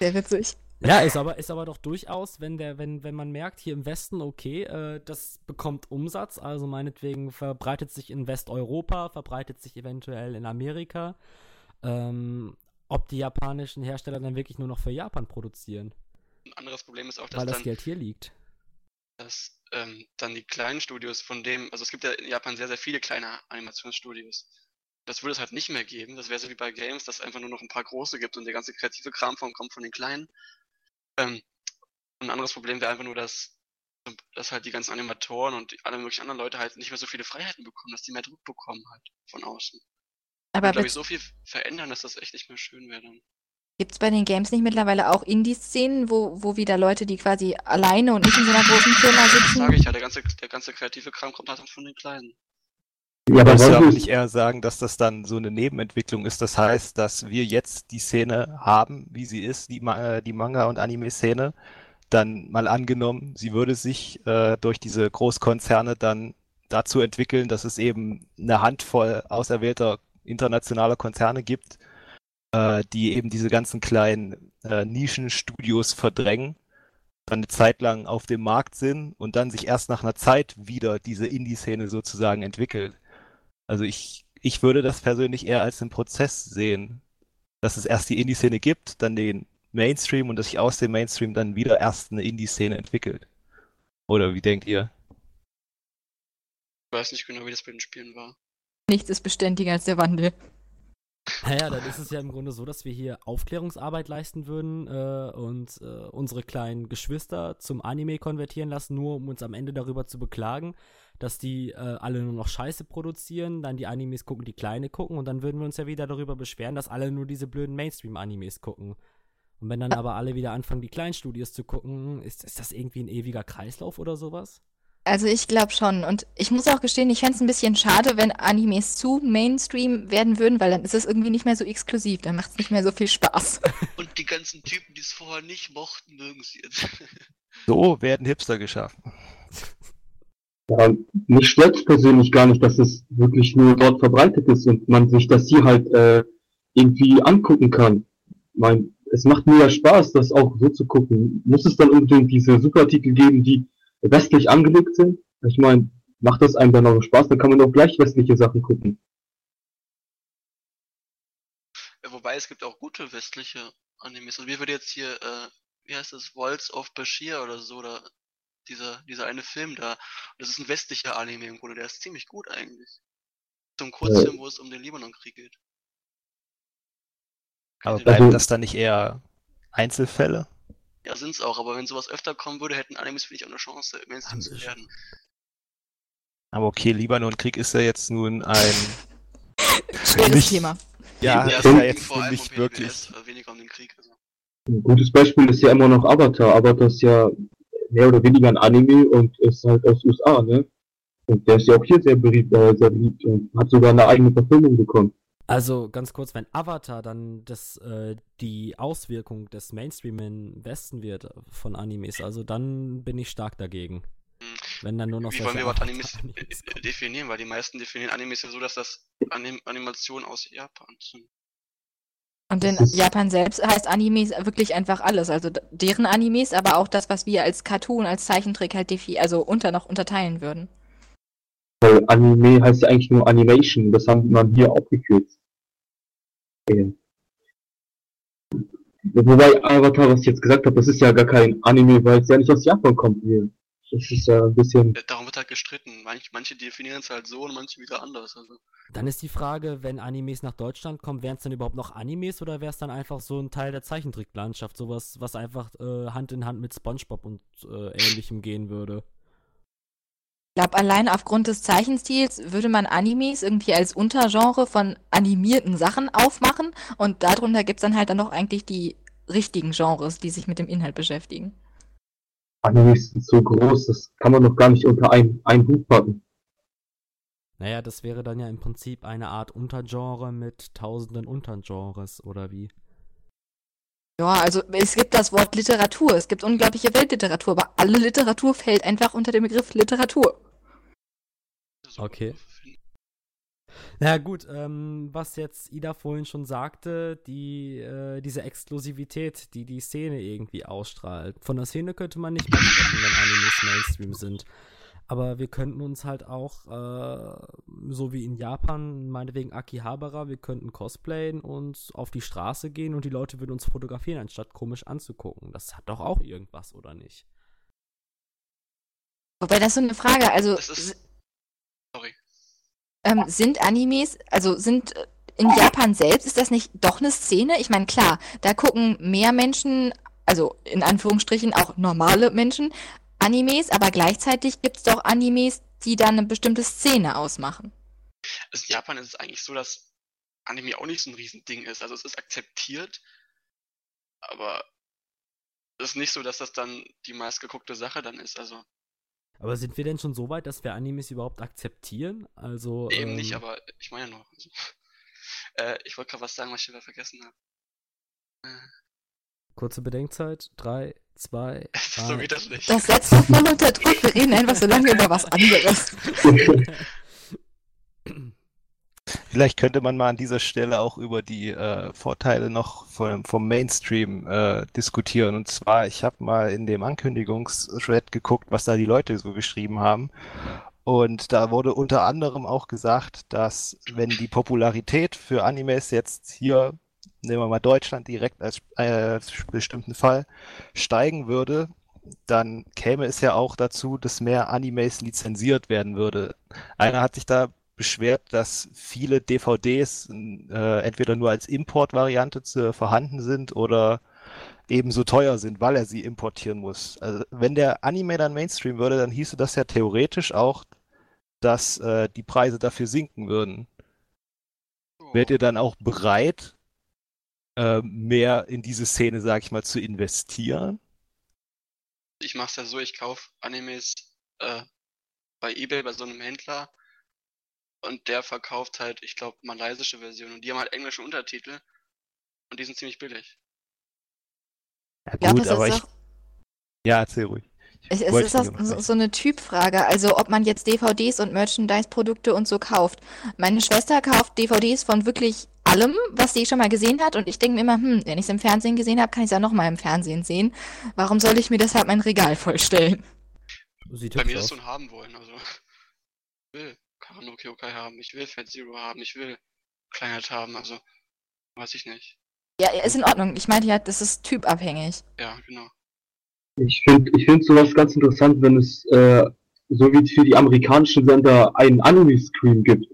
Sehr witzig. Ja, ist aber, ist aber doch durchaus, wenn der, wenn, wenn man merkt, hier im Westen, okay, äh, das bekommt Umsatz, also meinetwegen verbreitet sich in Westeuropa, verbreitet sich eventuell in Amerika, ähm, ob die japanischen Hersteller dann wirklich nur noch für Japan produzieren. ein anderes Problem ist auch, dass Weil das dann, Geld hier liegt. dass ähm, dann die kleinen Studios von dem, also es gibt ja in Japan sehr, sehr viele kleine Animationsstudios. Das würde es halt nicht mehr geben. Das wäre so wie bei Games, dass es einfach nur noch ein paar große gibt und der ganze kreative Kram von, kommt von den kleinen. Ähm, ein anderes Problem wäre einfach nur, dass, dass halt die ganzen Animatoren und alle möglichen anderen Leute halt nicht mehr so viele Freiheiten bekommen, dass die mehr Druck bekommen halt von außen. Aber glaube ich, so viel verändern, dass das echt nicht mehr schön wäre dann. gibt es bei den Games nicht mittlerweile auch Indie-Szenen, wo, wo wieder Leute, die quasi alleine und nicht in so einer großen Firma Das sitzen? sage ich ja, der ganze, der ganze kreative Kram kommt halt von den Kleinen. Ja, aber aber wollen nicht eher sagen, dass das dann so eine Nebenentwicklung ist? Das heißt, dass wir jetzt die Szene haben, wie sie ist, die, Ma äh, die Manga- und Anime-Szene, dann mal angenommen, sie würde sich äh, durch diese Großkonzerne dann dazu entwickeln, dass es eben eine Handvoll auserwählter internationaler Konzerne gibt, äh, die eben diese ganzen kleinen äh, Nischenstudios verdrängen, dann eine Zeit lang auf dem Markt sind und dann sich erst nach einer Zeit wieder diese Indie-Szene sozusagen entwickelt. Also ich, ich würde das persönlich eher als einen Prozess sehen, dass es erst die Indie-Szene gibt, dann den Mainstream und dass sich aus dem Mainstream dann wieder erst eine Indie-Szene entwickelt. Oder wie denkt ihr? Ich weiß nicht genau, wie das bei den Spielen war. Nichts ist beständiger als der Wandel. Naja, dann ist es ja im Grunde so, dass wir hier Aufklärungsarbeit leisten würden äh, und äh, unsere kleinen Geschwister zum Anime konvertieren lassen, nur um uns am Ende darüber zu beklagen, dass die äh, alle nur noch Scheiße produzieren, dann die Animes gucken, die Kleine gucken und dann würden wir uns ja wieder darüber beschweren, dass alle nur diese blöden Mainstream-Animes gucken. Und wenn dann aber alle wieder anfangen, die kleinen Studios zu gucken, ist, ist das irgendwie ein ewiger Kreislauf oder sowas? Also ich glaube schon. Und ich muss auch gestehen, ich fände es ein bisschen schade, wenn Animes zu Mainstream werden würden, weil dann ist es irgendwie nicht mehr so exklusiv. Dann macht es nicht mehr so viel Spaß. [LAUGHS] Und die ganzen Typen, die es vorher nicht mochten, mögen es jetzt. [LAUGHS] So werden Hipster geschaffen. Ja, mich stört persönlich gar nicht, dass es wirklich nur dort verbreitet ist und man sich das hier halt äh, irgendwie angucken kann. Ich mein, es macht mir ja Spaß, das auch so zu gucken. Muss es dann unbedingt diese Superartikel geben, die westlich angelegt sind? Ich meine, macht das einem dann auch Spaß, dann kann man auch gleich westliche Sachen gucken. Ja, Wobei es gibt auch gute westliche Animes. Also mir würde jetzt hier, äh, wie heißt das, Waltz of Bashir oder so, oder dieser, dieser eine Film da. Das ist ein westlicher Anime im Grunde, der ist ziemlich gut eigentlich. Ein Kurzfilm, wo es um den Libanonkrieg geht. Aber bleiben Also- das dann nicht eher Einzelfälle? Ja, sind's auch, aber wenn sowas öfter kommen würde, hätten Animes, finde ich, auch eine Chance, Mainstream zu werden. Aber okay, Libanon-Krieg ist ja jetzt nun ein, [LAUGHS] Schweres Nicht- Thema. ja, Ja, ist es ja jetzt vor allem nicht um wirklich. PDBS, äh, weniger um den Krieg. Also. Ein gutes Beispiel ist ja immer noch Avatar. Avatar ist ja mehr oder weniger ein Anime und ist halt aus USA, ne? Und der ist ja auch hier sehr beliebt, äh, sehr beliebt und hat sogar eine eigene Verfilmung bekommen. Also ganz kurz, wenn Avatar dann das, äh, die Auswirkung des Mainstream im Westen wird von Animes, also dann bin ich stark dagegen. Hm. Wenn dann nur noch Wie wollen wir überhaupt Animes äh, definieren? Weil die meisten definieren Animes ja so, dass das Anim Animationen aus Japan sind. Und in Japan selbst heißt Animes wirklich einfach alles. Also deren Animes, aber auch das, was wir als Cartoon, als Zeichentrick halt defi also unter noch unterteilen würden. Weil Anime heißt ja eigentlich nur Animation, das haben man hier aufgekürzt. Ja. Wobei Avatar, was ich jetzt gesagt habe, das ist ja gar kein Anime, weil es ja nicht aus Japan kommt hier. Das ist ja ein bisschen. Darum wird halt gestritten. Manche, manche definieren es halt so und manche wieder anders. Also. Dann ist die Frage, wenn Animes nach Deutschland kommen, wären es dann überhaupt noch Animes oder wäre es dann einfach so ein Teil der Zeichentricklandschaft, sowas, was einfach äh, Hand in Hand mit SpongeBob und äh, ähnlichem gehen würde? Ich glaube, allein aufgrund des Zeichenstils würde man Animes irgendwie als Untergenre von animierten Sachen aufmachen und darunter gibt's dann halt dann noch eigentlich die richtigen Genres, die sich mit dem Inhalt beschäftigen. Animes sind so groß, das kann man doch gar nicht unter ein, ein Hut packen. Naja, das wäre dann ja im Prinzip eine Art Untergenre mit tausenden Untergenres, oder wie? Ja, also es gibt das Wort Literatur, es gibt unglaubliche Weltliteratur, aber alle Literatur fällt einfach unter den Begriff Literatur. Okay. Na gut, ähm, was jetzt Ida vorhin schon sagte, die, äh, diese Exklusivität, die die Szene irgendwie ausstrahlt. Von der Szene könnte man nicht mehr sprechen, wenn Animes Mainstream sind. Aber wir könnten uns halt auch, äh, so wie in Japan, meinetwegen Akihabara, wir könnten cosplayen und auf die Straße gehen und die Leute würden uns fotografieren, anstatt komisch anzugucken. Das hat doch auch irgendwas, oder nicht? Wobei das ist so eine Frage, also ist. Sorry. ähm, sind Animes, also sind äh, in Japan selbst, ist das nicht doch eine Szene? Ich meine, klar, da gucken mehr Menschen, also in Anführungsstrichen auch normale Menschen, Animes, aber gleichzeitig gibt es doch Animes, die dann eine bestimmte Szene ausmachen. Also in Japan ist es eigentlich so, dass Anime auch nicht so ein Riesending ist. Also es ist akzeptiert, aber es ist nicht so, dass das dann die meistgeguckte Sache dann ist. Also Aber sind wir denn schon so weit, dass wir Animes überhaupt akzeptieren? Also. eben ähm, nicht, aber ich meine noch. Also, [LAUGHS] äh, ich wollte gerade was sagen, was ich wieder vergessen habe. Kurze Bedenkzeit. Drei, zwei, [LAUGHS] so geht das nicht. Das setzt doch voll unter Druck. Wir reden einfach so lange über was anderes. [LAUGHS] Vielleicht könnte man mal an dieser Stelle auch über die äh, Vorteile noch vom, vom Mainstream äh, diskutieren. Und zwar, ich habe mal in dem Ankündigungsthread geguckt, was da die Leute so geschrieben haben. Und da wurde unter anderem auch gesagt, dass wenn die Popularität für Animes jetzt hier, nehmen wir mal Deutschland direkt als äh, bestimmten Fall, steigen würde, dann käme es ja auch dazu, dass mehr Animes lizenziert werden würde. Einer hat sich da beschwert, dass viele DVDs äh, entweder nur als Importvariante zu, vorhanden sind oder eben so teuer sind, weil er sie importieren muss. Also wenn der Anime dann Mainstream würde, dann hieße das ja theoretisch auch, dass äh, die Preise dafür sinken würden. Oh. Wärt ihr dann auch bereit, äh, mehr in diese Szene, sag ich mal, zu investieren? Ich mach's ja so, ich kaufe Animes äh, bei eBay bei so einem Händler und der verkauft halt, ich glaube, malaysische Versionen und die haben halt englische Untertitel und die sind ziemlich billig. Ja Ich glaube, gut, es aber ist ich, auch, ja, erzähl ruhig. es, es ist so, unterbrechen. so eine Typfrage. Also, ob man jetzt DVDs und Merchandise-Produkte und so kauft. Meine Schwester kauft DVDs von wirklich allem, was sie schon mal gesehen hat. Und ich denke mir immer, hm, wenn ich es im Fernsehen gesehen habe, kann ich es ja nochmal im Fernsehen sehen. Warum soll ich mir deshalb mein Regal vollstellen? Sieht Bei mir ist aus. so ein haben wollen, also ich will Karano Kyokai haben, ich will Fat Zero haben, ich will Kleinheit haben, also weiß ich nicht. Ja, ist in Ordnung. Ich meinte ja, das ist typabhängig. Ja, genau. Ich finde ich find sowas ganz interessant, wenn es äh, so wie für die amerikanischen Sender einen Anime-Stream gibt.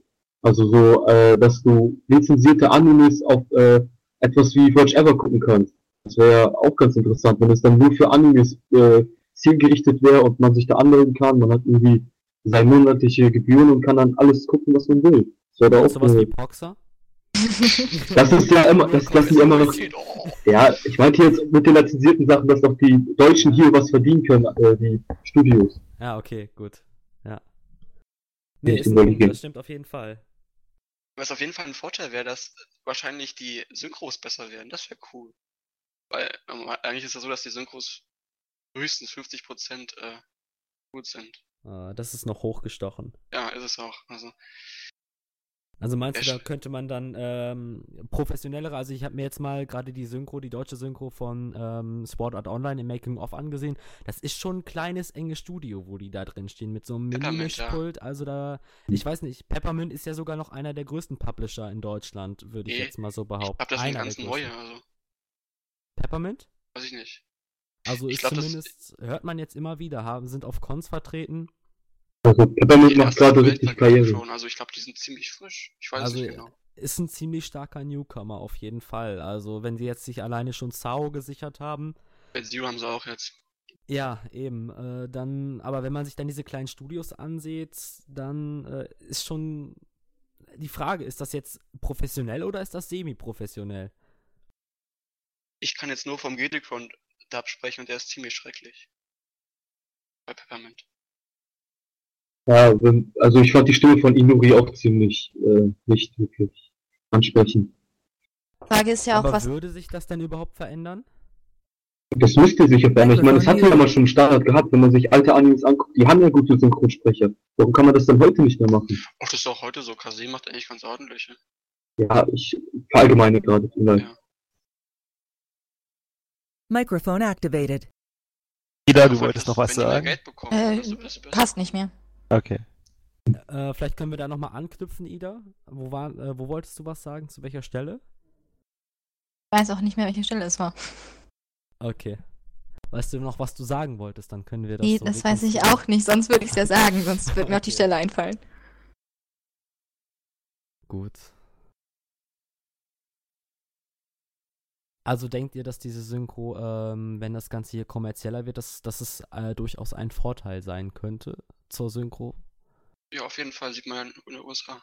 Also so, äh, dass du lizenzierte Animes auf äh, etwas wie Watch Ever gucken kannst. Das wäre ja auch ganz interessant, wenn es dann nur für Animes äh, zielgerichtet wäre und man sich da anmelden kann. Man hat irgendwie seine monatliche Gebühren und kann dann alles gucken, was man will. Das wäre da auch Sowas wie Proxer? [LAUGHS] das ist ja immer, das, das sind ja immer noch ja, ich meinte jetzt mit den lizenzierten Sachen, dass auch die Deutschen hier was verdienen können, äh, die Studios. Ja, okay, gut. Ja. Nee, ist ein Punkt, das stimmt auf jeden Fall. Was auf jeden Fall ein Vorteil wäre, dass wahrscheinlich die Synchros besser werden. Das wäre cool. Weil ähm, eigentlich ist ja so, dass die Synchros höchstens 50% äh, gut sind. Äh, das ist noch hochgestochen. Ja, ist es auch. Also, Also meinst du, da könnte man dann ähm, professionellere, also ich habe mir jetzt mal gerade die Synchro, die deutsche Synchro von ähm, Sword Art Online im Making of angesehen. Das ist schon ein kleines, enges Studio, wo die da drin stehen, mit so einem Peppermint, ja. Also da, ich weiß nicht, Peppermint ist ja sogar noch einer der größten Publisher in Deutschland, würde ich Nee, jetzt mal so ich behaupten. glaube, das Einer ganz der neue, also Peppermint? weiß ich nicht. Also Ich ist glaub, zumindest, hört man jetzt immer wieder, haben, sind auf Cons vertreten. Also Peppermint macht gerade richtig Karriere. schon, also ich glaube, die sind ziemlich frisch. Ich weiß Also, nicht genau. Ist ein ziemlich starker Newcomer auf jeden Fall. Also wenn sie jetzt sich alleine schon Sao gesichert haben, Bei Zero haben sie auch jetzt. Ja, eben. Äh, dann, aber wenn man sich dann diese kleinen Studios ansieht, dann äh, ist schon die Frage, ist das jetzt professionell oder ist das semi-professionell? Ich kann jetzt nur vom Gedichron Dub sprechen und der ist ziemlich schrecklich. Bei Peppermint. Ja, wenn, also ich fand die Stimme von Inuri auch ziemlich äh, nicht wirklich ansprechend. Frage ist ja auch, aber was würde sich das denn überhaupt verändern? Das müsste sich ja verändern. Ich meine, das hat ja immer schon einen Standard gehabt, wenn man sich alte Animes anguckt. Die haben ja gute Synchronsprecher. Warum kann man das dann heute nicht mehr machen? Ach, das ist auch heute so. Kase macht eigentlich ganz ordentlich. ne? Ja, ich verallgemeine gerade vielleicht. Ja. Microphone activated. Ida, du wolltest noch was sagen? Bekommen, Äh. Passt nicht mehr. Okay. Äh, vielleicht können wir da nochmal anknüpfen, Ida. Wo, war, äh, wo wolltest du was sagen? Zu welcher Stelle? Ich weiß auch nicht mehr, welche Stelle es war. Okay. Weißt du noch, was du sagen wolltest? Dann können wir das. Nee, so das weiß ich auch nicht, sonst würde ich es ja sagen, sonst [LAUGHS] wird mir auch die Okay. Stelle einfallen. Gut. Also denkt ihr, dass diese Synchro, ähm, wenn das Ganze hier kommerzieller wird, dass, dass es äh, durchaus ein Vorteil sein könnte zur Synchro? Ja, auf jeden Fall sieht man ja in den USA.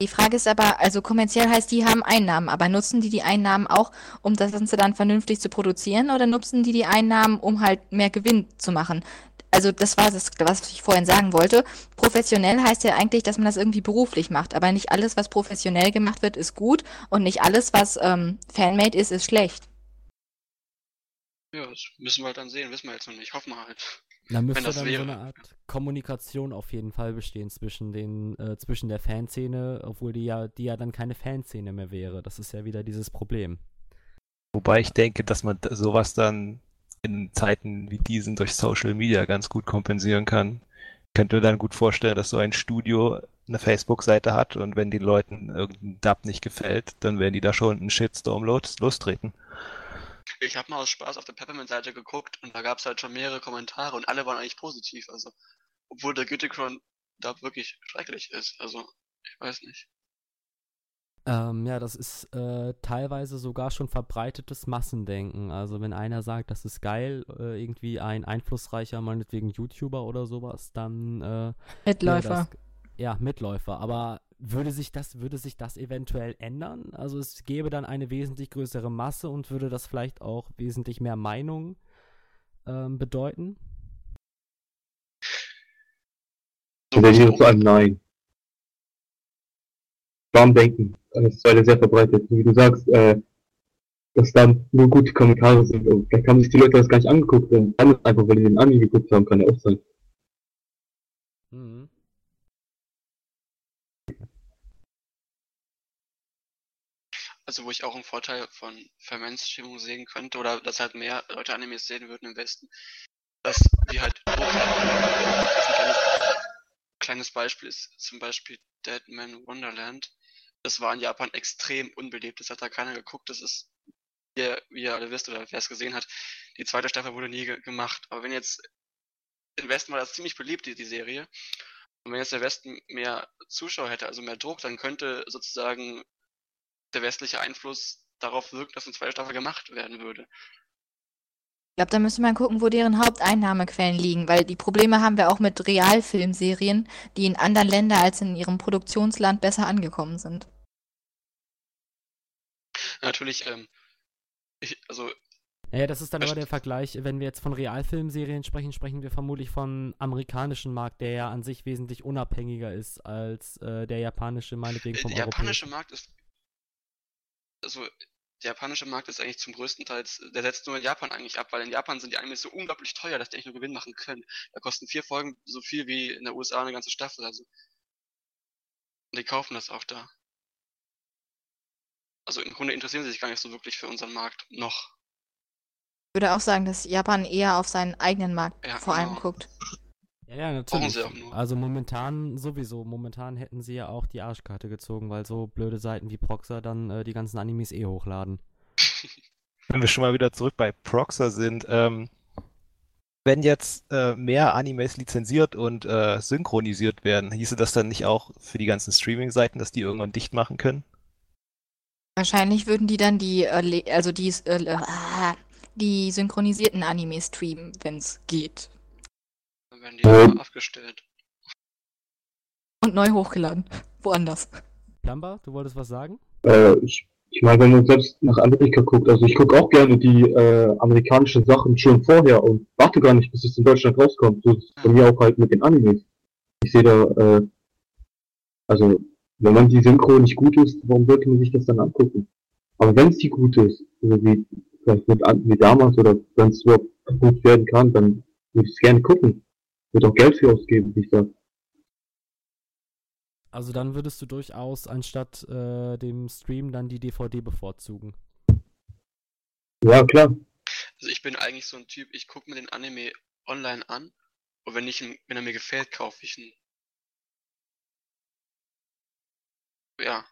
Die Frage ist aber, also kommerziell heißt, die haben Einnahmen, aber nutzen die die Einnahmen auch, um das Ganze dann vernünftig zu produzieren oder nutzen die die Einnahmen, um halt mehr Gewinn zu machen? Also das war das, was ich vorhin sagen wollte. Professionell heißt ja eigentlich, dass man das irgendwie beruflich macht, aber nicht alles, was professionell gemacht wird, ist gut und nicht alles, was ähm, Fanmade ist, ist schlecht. Ja, das müssen wir halt dann sehen, wissen wir jetzt noch nicht. Hoffen wir halt. Da müsste dann wäre. so eine Art Kommunikation auf jeden Fall bestehen zwischen den, äh, zwischen der Fanszene, obwohl die ja, die ja dann keine Fanszene mehr wäre. Das ist ja wieder dieses Problem. Wobei ich denke, dass man sowas dann in Zeiten wie diesen durch Social Media ganz gut kompensieren kann. Ich könnte mir dann gut vorstellen, dass so ein Studio eine Facebook-Seite hat und wenn den Leuten irgendein Dub nicht gefällt, dann werden die da schon einen Shitstorm los lostreten. Ich habe mal aus Spaß auf der Peppermint-Seite geguckt und da gab es halt schon mehrere Kommentare und alle waren eigentlich positiv. Also, obwohl der Gütekron da wirklich schrecklich ist. Also, ich weiß nicht. Ähm, ja, das ist äh, teilweise sogar schon verbreitetes Massendenken. Also wenn einer sagt, das ist geil, äh, irgendwie ein einflussreicher, meinetwegen YouTuber oder sowas, dann äh, Mitläufer. Das, ja, Mitläufer. Aber würde sich das, würde sich das eventuell ändern? Also es gäbe dann eine wesentlich größere Masse und würde das vielleicht auch wesentlich mehr Meinung ähm, bedeuten? Nein. Warm denken. Das ist leider sehr verbreitet. Wie du sagst, äh, dass dann nur gute Kommentare sind. Und vielleicht haben sich die Leute das gar nicht angeguckt und dann einfach, weil die den Anime geguckt haben, kann ja auch sein. Mhm. Also wo ich auch einen Vorteil von Vermainstreamung sehen könnte oder dass halt mehr Leute Animes sehen würden im Westen, dass die halt kleines, kleines Beispiel ist zum Beispiel Dead Man Wonderland. Das war in Japan extrem unbeliebt. Das hat da keiner geguckt. Das ist, wie ihr, wie ihr alle wisst oder wer es gesehen hat, die zweite Staffel wurde nie ge gemacht. Aber wenn jetzt im Westen war das ziemlich beliebt, die, die Serie. Und wenn jetzt der Westen mehr Zuschauer hätte, also mehr Druck, dann könnte sozusagen der westliche Einfluss darauf wirken, dass eine zweite Staffel gemacht werden würde. Ich glaube, da müsste man gucken, wo deren Haupteinnahmequellen liegen, weil die Probleme haben wir auch mit Realfilmserien, die in anderen Ländern als in ihrem Produktionsland besser angekommen sind. Natürlich, ähm, ich, also Naja, das ist dann aber der Vergleich, wenn wir jetzt von Realfilmserien sprechen, sprechen wir vermutlich vom amerikanischen Markt, der ja an sich wesentlich unabhängiger ist als äh, der japanische, meinetwegen vom der japanische. Markt ist, also der japanische Markt ist eigentlich zum größten Teil, der setzt nur in Japan eigentlich ab, weil in Japan sind die Animes so unglaublich teuer, dass die eigentlich nur Gewinn machen können. Da kosten vier Folgen so viel wie in der USA eine ganze Staffel, also. Und die kaufen das auch da. Also im Grunde interessieren sie sich gar nicht so wirklich für unseren Markt noch. Ich würde auch sagen, dass Japan eher auf seinen eigenen Markt Ja, vor allem genau. guckt. Ja, ja, natürlich. sie auch nur. Also momentan sowieso. Momentan hätten sie ja auch die Arschkarte gezogen, weil so blöde Seiten wie Proxer dann äh, die ganzen Animes eh hochladen. [LAUGHS] Wenn wir schon mal wieder zurück bei Proxer sind, ähm, wenn jetzt äh, mehr Animes lizenziert und äh, synchronisiert werden, hieße das dann nicht auch für die ganzen Streaming-Seiten, dass die irgendwann dicht machen können? Wahrscheinlich würden die dann die, äh, also die, äh, äh, die synchronisierten Animes streamen, wenn es geht. Werden die abgestellt. Und neu hochgeladen. [LAUGHS] Woanders. Plumber, du wolltest was sagen? Äh, ich, ich meine, wenn man selbst nach Amerika guckt, also ich gucke auch gerne die äh, amerikanischen Sachen schon vorher und warte gar nicht, bis es in Deutschland rauskommt. So ist es bei mir auch halt mit den Animes. Ich sehe da, äh, also wenn man die Synchro nicht gut ist, warum sollte man sich das dann angucken? Aber wenn es die gut ist, also wie vielleicht mit wie damals oder wenn es überhaupt gut werden kann, dann würde ich es gerne gucken. Würde auch Geld für ausgeben, wie ich sag. Also dann würdest du durchaus anstatt äh, dem Stream dann die DVD bevorzugen. Ja, klar. Also ich bin eigentlich so ein Typ, ich gucke mir den Anime online an und wenn, ich, ihn- wenn er mir gefällt, kaufe ich ihn. Ja,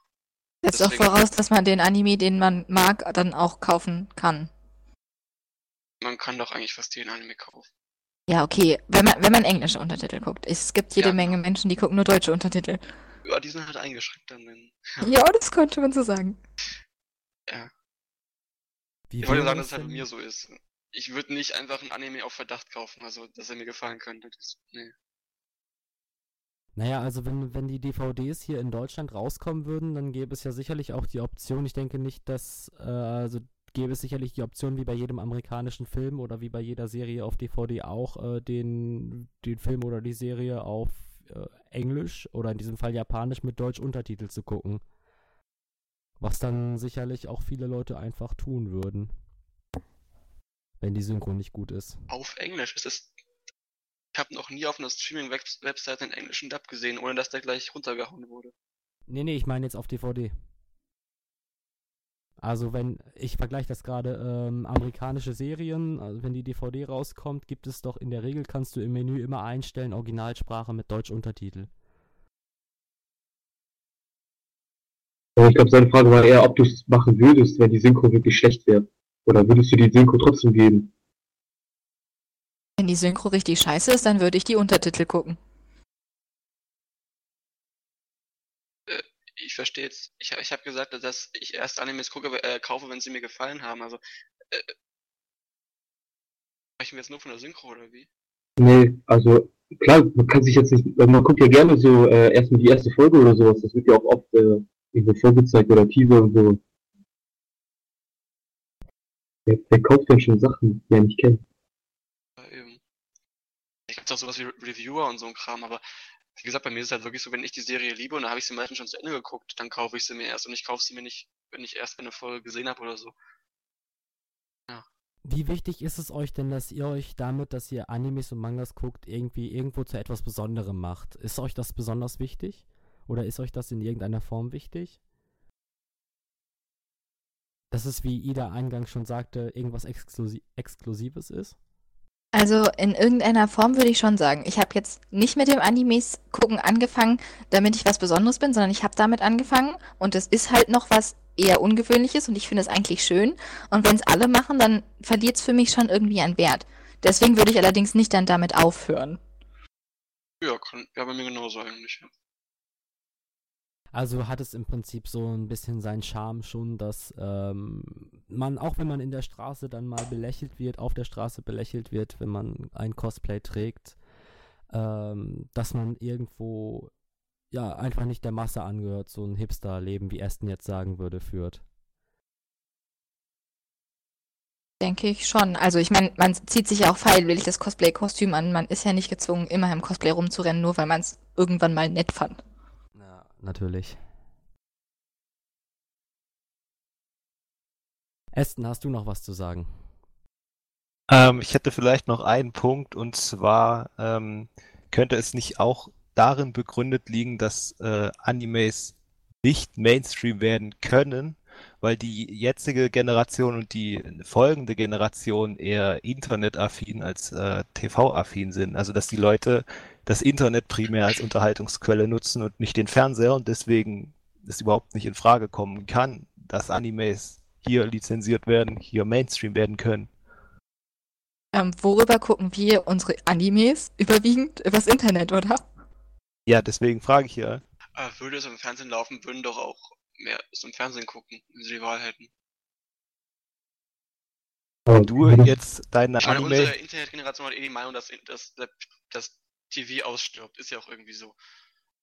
Setzt auch voraus, dass man den Anime, den man mag, dann auch kaufen kann. man kann doch eigentlich fast jeden Anime kaufen. Ja, okay, wenn man, wenn man englische Untertitel guckt. Es gibt jede Ja. Menge Menschen, die gucken nur deutsche Untertitel. Ja, die sind halt eingeschränkt dann. Wenn, Ja, das könnte man so sagen. Wie ich wollte sagen, dass es halt bei mir so ist. Ich würde nicht einfach einen Anime auf Verdacht kaufen, also dass er mir gefallen könnte. Das, nee. Naja, also wenn, wenn die DVDs hier in Deutschland rauskommen würden, dann gäbe es ja sicherlich auch die Option, ich denke nicht, dass, äh, also gäbe es sicherlich die Option, wie bei jedem amerikanischen Film oder wie bei jeder Serie auf DVD auch, äh, den, den Film oder die Serie auf äh, Englisch oder in diesem Fall Japanisch mit Deutsch-Untertitel zu gucken. Was dann sicherlich auch viele Leute einfach tun würden. Wenn die Synchro nicht gut ist. Auf Englisch ist es. Ich habe noch nie auf einer Streaming-Webseite einen englischen Dub gesehen, ohne dass der gleich runtergehauen wurde. Nee, nee, ich meine jetzt auf DVD. Also wenn, ich vergleiche das gerade, ähm, amerikanische Serien, also wenn die DVD rauskommt, gibt es doch in der Regel, kannst du im Menü immer einstellen, Originalsprache mit Deutsch-Untertitel. Aber ich glaube, seine Frage war eher, ob du es machen würdest, wenn die Synchro wirklich schlecht wäre. Oder würdest du die Synchro trotzdem geben? Wenn die Synchro richtig scheiße ist, dann würde ich die Untertitel gucken. Ich verstehe jetzt. Ich, ich habe gesagt, dass ich erst Animes gucke, äh, kaufe, wenn sie mir gefallen haben. Also. Äh, sprechen wir jetzt nur von der Synchro oder wie? Nee, also klar, man kann sich jetzt nicht, man guckt ja gerne so äh, erstmal die erste Folge oder sowas, das wird ja auch oft äh, irgendwo vorgezeigt oder Teaser und so. Wer, wer kauft denn schon Sachen, die er nicht kennt? Ja, eben. Ich gibt's auch sowas wie Re- Reviewer und so ein Kram, aber wie gesagt, bei mir ist es halt wirklich so, wenn ich die Serie liebe und dann habe ich sie meistens schon zu Ende geguckt, dann kaufe ich sie mir erst und ich kaufe sie mir nicht, wenn ich erst eine Folge gesehen habe oder so. Wie wichtig ist es euch denn, dass ihr euch damit, dass ihr Animes und Mangas guckt, irgendwie irgendwo zu etwas Besonderem macht? Ist euch das besonders wichtig? Oder ist euch das in irgendeiner Form wichtig? Dass es, wie Ida eingangs schon sagte, irgendwas Exklusi Exklusives ist? Also in irgendeiner Form würde ich schon sagen. Ich habe jetzt nicht mit dem Animes gucken angefangen, damit ich was Besonderes bin, sondern ich habe damit angefangen und es ist halt noch was eher Ungewöhnliches und ich finde es eigentlich schön. Und wenn es alle machen, dann verliert es für mich schon irgendwie an Wert. Deswegen würde ich allerdings nicht dann damit aufhören. Ja, kann, ja, bei mir genauso eigentlich. Also hat es im Prinzip so ein bisschen seinen Charme schon, dass ähm, man, auch wenn man in der Straße dann mal belächelt wird, auf der Straße belächelt wird, wenn man ein Cosplay trägt, ähm, dass man irgendwo ja einfach nicht der Masse angehört, so ein Hipster-Leben, wie Aston jetzt sagen würde, führt. Denke ich schon. Also ich meine, man zieht sich ja auch freiwillig das Cosplay-Kostüm an. Man ist ja nicht gezwungen, immer im Cosplay rumzurennen, nur weil man es irgendwann mal nett fand. Natürlich. Aston, hast du noch was zu sagen? Ähm, ich hätte vielleicht noch einen Punkt und zwar ähm, könnte es nicht auch darin begründet liegen, dass äh, Animes nicht Mainstream werden können, weil die jetzige Generation und die folgende Generation eher internetaffin als äh, TV-affin sind. Also dass die Leute das Internet primär als Unterhaltungsquelle nutzen und nicht den Fernseher und deswegen es überhaupt nicht in Frage kommen kann, dass Animes hier lizenziert werden, hier Mainstream werden können. Ähm, worüber gucken wir unsere Animes? Überwiegend übers Internet, oder? Ja, deswegen frage ich ja. Aber würde es im Fernsehen laufen, würden doch auch mehr es im Fernsehen gucken, wenn sie die Wahl hätten. Aber Du jetzt deine Ich meine, Anime. unsere Internetgeneration hat eh die Meinung, dass, dass, dass das TV ausstirbt. Ist ja auch irgendwie so.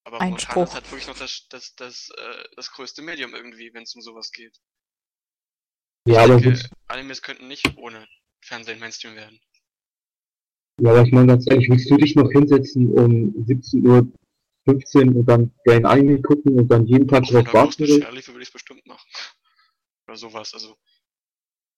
Aber Ein momentan Spruch. ist halt wirklich noch das, das, das, äh, das größte Medium irgendwie, wenn es um sowas geht. ja, aber, ich denke, willst, Animes könnten nicht ohne Fernsehen Mainstream werden. ja, aber ich meine ganz ehrlich, willst du dich noch hinsetzen um 17.15 Uhr und dann dein Anime gucken und dann jeden Tag drauf warten? lief, würde ich es bestimmt machen. [LAUGHS] Oder sowas, also.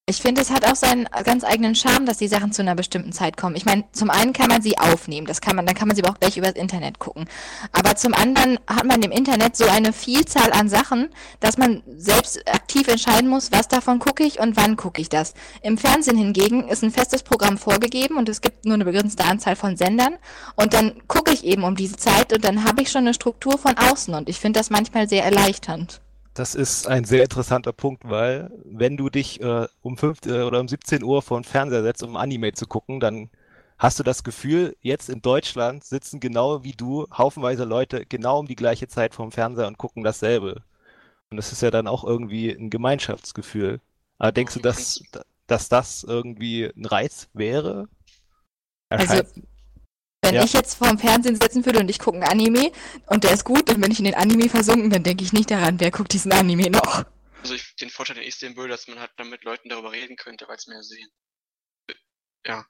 Ich finde, es hat auch seinen ganz eigenen Charme, dass die Sachen zu einer bestimmten Zeit kommen. Ich meine, zum einen kann man sie aufnehmen, das kann man, dann kann man sie aber auch gleich übers Internet gucken. Aber zum anderen hat man im Internet so eine Vielzahl an Sachen, dass man selbst aktiv entscheiden muss, was davon gucke ich und wann gucke ich das. Im Fernsehen hingegen ist ein festes Programm vorgegeben und es gibt nur eine begrenzte Anzahl von Sendern und dann gucke ich eben um diese Zeit und dann habe ich schon eine Struktur von außen und ich finde das manchmal sehr erleichternd. Das ist ein sehr interessanter Punkt, weil wenn du dich äh, um 5 äh, oder um 17 Uhr vor den Fernseher setzt, um Anime zu gucken, dann hast du das Gefühl, jetzt in Deutschland sitzen genau wie du haufenweise Leute genau um die gleiche Zeit vorm Fernseher und gucken dasselbe. Und das ist ja dann auch irgendwie ein Gemeinschaftsgefühl. Aber denkst du, dass, dass das irgendwie ein Reiz wäre? Also, wenn Ja. ich jetzt vorm Fernsehen sitzen würde und ich gucke einen Anime und der ist gut, dann bin ich in den Anime versunken, dann denke ich nicht daran, wer guckt diesen Anime noch. Also ich, den Vorteil, den ich sehen würde, dass man halt dann mit Leuten darüber reden könnte, weil es mehr sehen. Ja.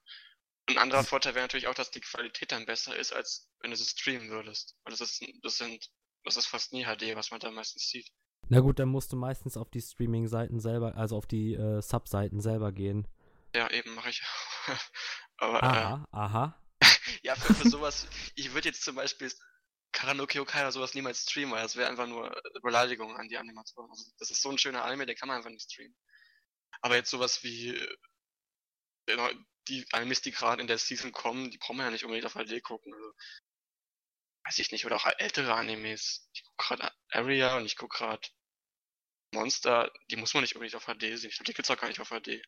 Ein anderer Vorteil wäre natürlich auch, dass die Qualität dann besser ist, als wenn du es streamen würdest. Weil das ist, das sind, das ist fast nie HD, was man da meistens sieht. Na gut, dann musst du meistens auf die Streaming-Seiten selber, also auf die äh, Sub-Seiten selber gehen. Ja, eben mache ich. [LAUGHS] Aber Aha, aha. Ja, für, für sowas, ich würde jetzt zum Beispiel Karaoke Okai oder sowas niemals streamen, weil das wäre einfach nur Beleidigung an die Animatoren. Also, das ist so ein schöner Anime, den kann man einfach nicht streamen. Aber jetzt sowas wie äh, genau, die Animes, die gerade in der Season kommen, die brauchen wir ja nicht unbedingt auf HD gucken. Also, weiß ich nicht, oder auch ältere Animes. Ich gucke gerade Area und ich gucke gerade Monster, die muss man nicht unbedingt auf HD sehen. Ich glaube, die gibt's auch gar nicht auf HD.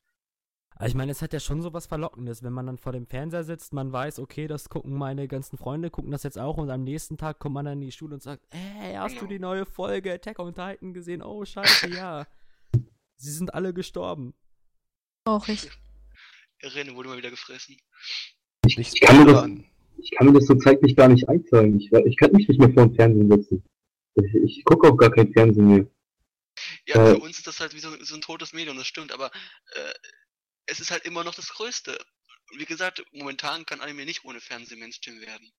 Aber ich meine, es hat ja schon so was Verlockendes, wenn man dann vor dem Fernseher sitzt, man weiß, okay, das gucken meine ganzen Freunde, gucken das jetzt auch und am nächsten Tag kommt man dann in die Schule und sagt, ey, hast du die neue Folge Attack on Titan gesehen? Oh, scheiße, ja. Sie sind alle gestorben. Traurig. Irene wurde mal wieder gefressen. Ich, ich, kann mir das, ich kann mir das so zeitlich gar nicht einteilen. Ich, ich kann mich nicht mehr vor dem Fernsehen setzen. Ich, ich gucke auch gar kein Fernsehen mehr. Ja, Äh, für uns ist das halt wie so, so ein totes Medium, das stimmt, aber äh, es ist halt immer noch das Größte. Wie gesagt, momentan kann Anime nicht ohne Fernsehen Mainstream werden.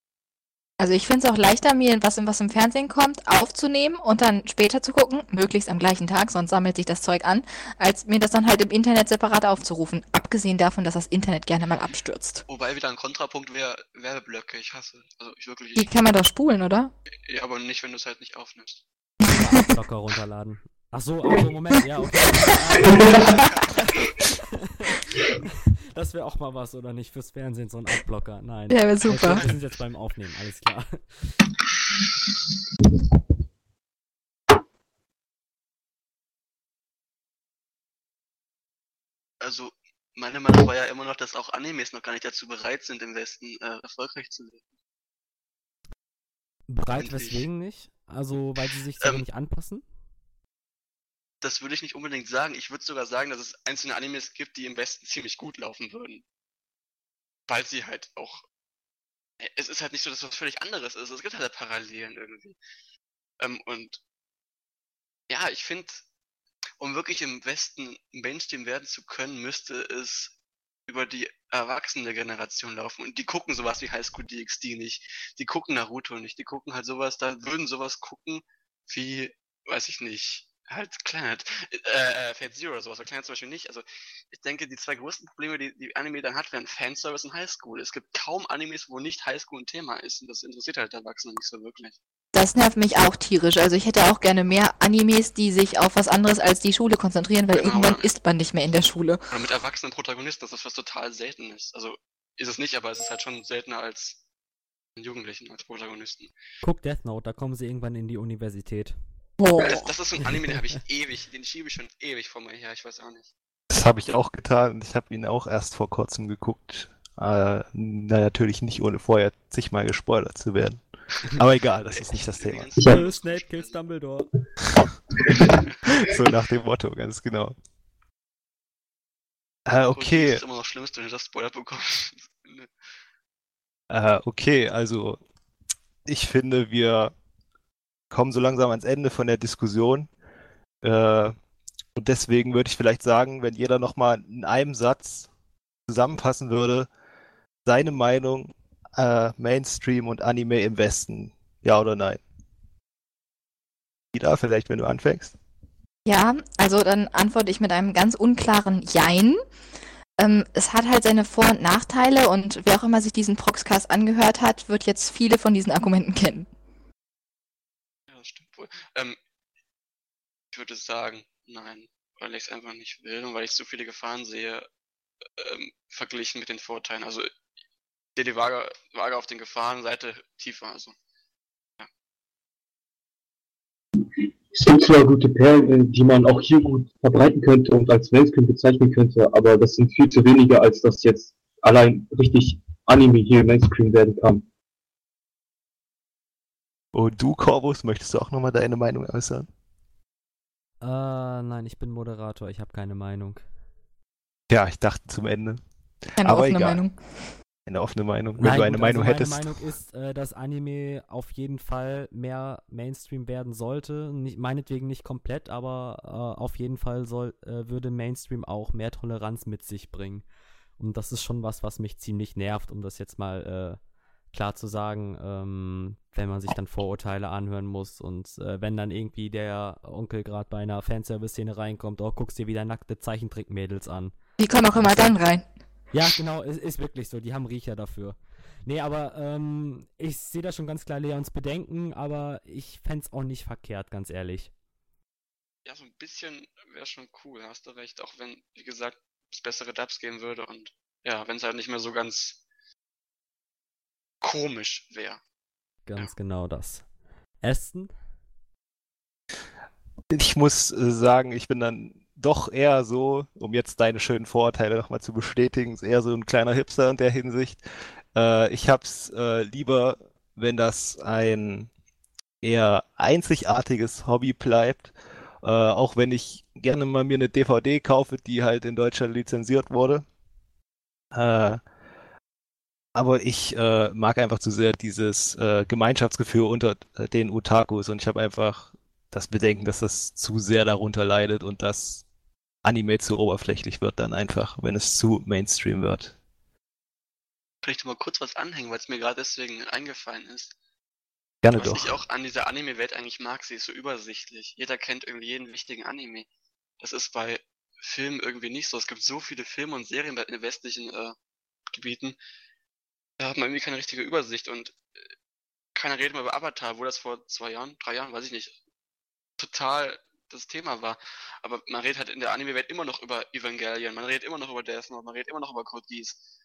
Also ich finde es auch leichter, mir was, was im Fernsehen kommt, aufzunehmen und dann später zu gucken, möglichst am gleichen Tag, sonst sammelt sich das Zeug an, als mir das dann halt im Internet separat aufzurufen. Abgesehen davon, dass das Internet gerne mal abstürzt. Wobei wieder ein Kontrapunkt wäre Werbeblöcke, ich hasse. Also ich wirklich, Die kann man doch spulen, oder? ja, aber nicht, wenn du es halt nicht aufnimmst. Locker runterladen. Ach so, ach so, Moment, ja, okay. [LAUGHS] [LAUGHS] [LAUGHS] Das wäre auch mal was, oder nicht? Fürs Fernsehen, so ein Adblocker. Nein. Ja, wäre super. Wir sind jetzt beim Aufnehmen, alles klar. Also, meine Meinung war ja immer noch, dass auch Animes noch gar nicht dazu bereit sind, im Westen äh, erfolgreich zu werden. Bereit, Endlich. weswegen nicht? Also, weil sie sich so Ähm, nicht anpassen? Das würde ich nicht unbedingt sagen. Ich würde sogar sagen, dass es einzelne Animes gibt, die im Westen ziemlich gut laufen würden. Weil sie halt auch. Es ist halt nicht so, dass was völlig anderes ist. Es gibt halt Parallelen irgendwie. Ähm, und ja, ich finde, um wirklich im Westen Mainstream werden zu können, müsste es über die erwachsene Generation laufen. Und die gucken sowas wie High School DxD nicht. Die gucken Naruto nicht. Die gucken halt sowas, da würden sowas gucken wie, weiß ich nicht, halt Planet, äh, äh, Fate Zero oder sowas, aber Planet zum Beispiel nicht. Also ich denke, die zwei größten Probleme, die die Anime dann hat, wären Fanservice und Highschool. Es gibt kaum Animes, wo nicht Highschool ein Thema ist und das interessiert halt Erwachsene nicht so wirklich. Das nervt mich auch tierisch. Also ich hätte auch gerne mehr Animes, die sich auf was anderes als die Schule konzentrieren, weil Genau, irgendwann ist man nicht mehr in der Schule. Oder mit erwachsenen Protagonisten, das ist was total selten ist. Also ist es nicht, aber es ist halt schon seltener als Jugendlichen als Protagonisten. Guck Death Note, da kommen sie irgendwann in die Universität. Das, das ist so ein Anime, den habe ich ewig, den schiebe ich schon ewig vor mir her, ich weiß auch nicht. Das habe ich auch getan und ich habe ihn auch erst vor kurzem geguckt. Äh, na, natürlich nicht, ohne vorher zigmal gespoilert zu werden. Aber egal, das ist nicht das Thema. Ich hab- Snape kills Dumbledore. [LAUGHS] So nach dem Motto, ganz genau. Äh, Das okay, ist immer noch schlimmst, wenn du das Spoiler bekommst. äh, [LAUGHS] okay, also ich finde, wir kommen so langsam ans Ende von der Diskussion. Äh, und deswegen würde ich vielleicht sagen, wenn jeder nochmal in einem Satz zusammenfassen würde, seine Meinung, äh, Mainstream und Anime im Westen, ja oder nein? Ida, vielleicht wenn du anfängst? Ja, also dann antworte ich mit einem ganz unklaren Jein. Ähm, es hat halt seine Vor- und Nachteile und wer auch immer sich diesen Proxcast angehört hat, wird jetzt viele von diesen Argumenten kennen. Ja, wohl. Ähm, ich würde sagen, nein, weil ich es einfach nicht will und weil ich zu viele Gefahren sehe, ähm, verglichen mit den Vorteilen. Also, sehe die Waage, Waage auf den Gefahrenseite tiefer. Also, Es gibt zwar gute Perlen, äh, die man auch hier gut verbreiten könnte und als Mainstream bezeichnen könnte, aber das sind viel zu wenige, als dass jetzt allein richtig Anime hier Mainstream werden kann. Und du, Corvus, möchtest du auch nochmal deine Meinung äußern? Äh, nein, ich bin Moderator, ich habe keine Meinung. Ja, ich dachte zum Ende. Eine Aber offene egal. Meinung. Eine offene Meinung. Wenn Nein, du eine gut, Meinung also hättest. Meine Meinung ist, äh, dass Anime auf jeden Fall mehr Mainstream werden sollte. Nicht, meinetwegen nicht komplett, aber äh, auf jeden Fall soll, äh, würde Mainstream auch mehr Toleranz mit sich bringen. Und das ist schon was, was mich ziemlich nervt, um das jetzt mal äh, klar zu sagen, ähm, wenn man sich dann Vorurteile anhören muss und äh, wenn dann irgendwie der Onkel gerade bei einer Fanservice-Szene reinkommt, oh, guckst dir wieder nackte Zeichentrick-Mädels an. Die kommen auch immer dann rein. Ja, genau, es ist wirklich so. Die haben Riecher dafür. Nee, aber ähm, ich sehe da schon ganz klar Leons Bedenken, aber ich fände es auch nicht verkehrt, ganz ehrlich. ja, so ein bisschen wäre schon cool, hast du recht. Auch wenn, wie gesagt, es bessere Dubs geben würde und ja, wenn es halt nicht mehr so ganz komisch wäre. Ganz genau das. Aston? Ich muss äh, sagen, ich bin dann doch eher so, um jetzt deine schönen Vorurteile nochmal zu bestätigen, eher so ein kleiner Hipster in der Hinsicht. Äh, ich hab's äh, lieber, wenn das ein eher einzigartiges Hobby bleibt, äh, auch wenn ich gerne mal mir eine DVD kaufe, die halt in Deutschland lizenziert wurde. Äh, aber ich äh, mag einfach zu sehr dieses äh, Gemeinschaftsgefühl unter äh, den Otakus und ich habe einfach das Bedenken, dass das zu sehr darunter leidet und dass Anime zu oberflächlich wird dann einfach, wenn es zu Mainstream wird. Dir mal kurz was anhängen, weil es mir gerade deswegen eingefallen ist. Gerne Was doch. ich auch an dieser Anime-Welt eigentlich mag, sie ist so übersichtlich. Jeder kennt irgendwie jeden wichtigen Anime. Das ist bei Filmen irgendwie nicht so. Es gibt so viele Filme und Serien in den westlichen äh, Gebieten. Da hat man irgendwie keine richtige Übersicht und äh, keiner redet mehr über Avatar, wo das vor zwei Jahren, drei Jahren, weiß ich nicht, total das Thema war. Aber man redet halt in der Anime-Welt immer noch über Evangelion, man redet immer noch über Death Note, man redet immer noch über Code Geass.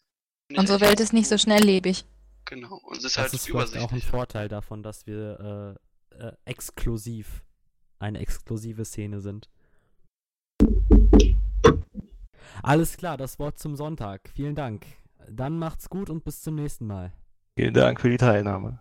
Unsere Welt ist nicht so schnelllebig. Genau, und es ist Das halt ist vielleicht auch ein übersichtlich. Vorteil davon, dass wir äh, äh, exklusiv, eine exklusive Szene sind. Alles klar, das Wort zum Sonntag. Vielen Dank. Dann macht's gut und bis zum nächsten Mal. Vielen Dank für die Teilnahme.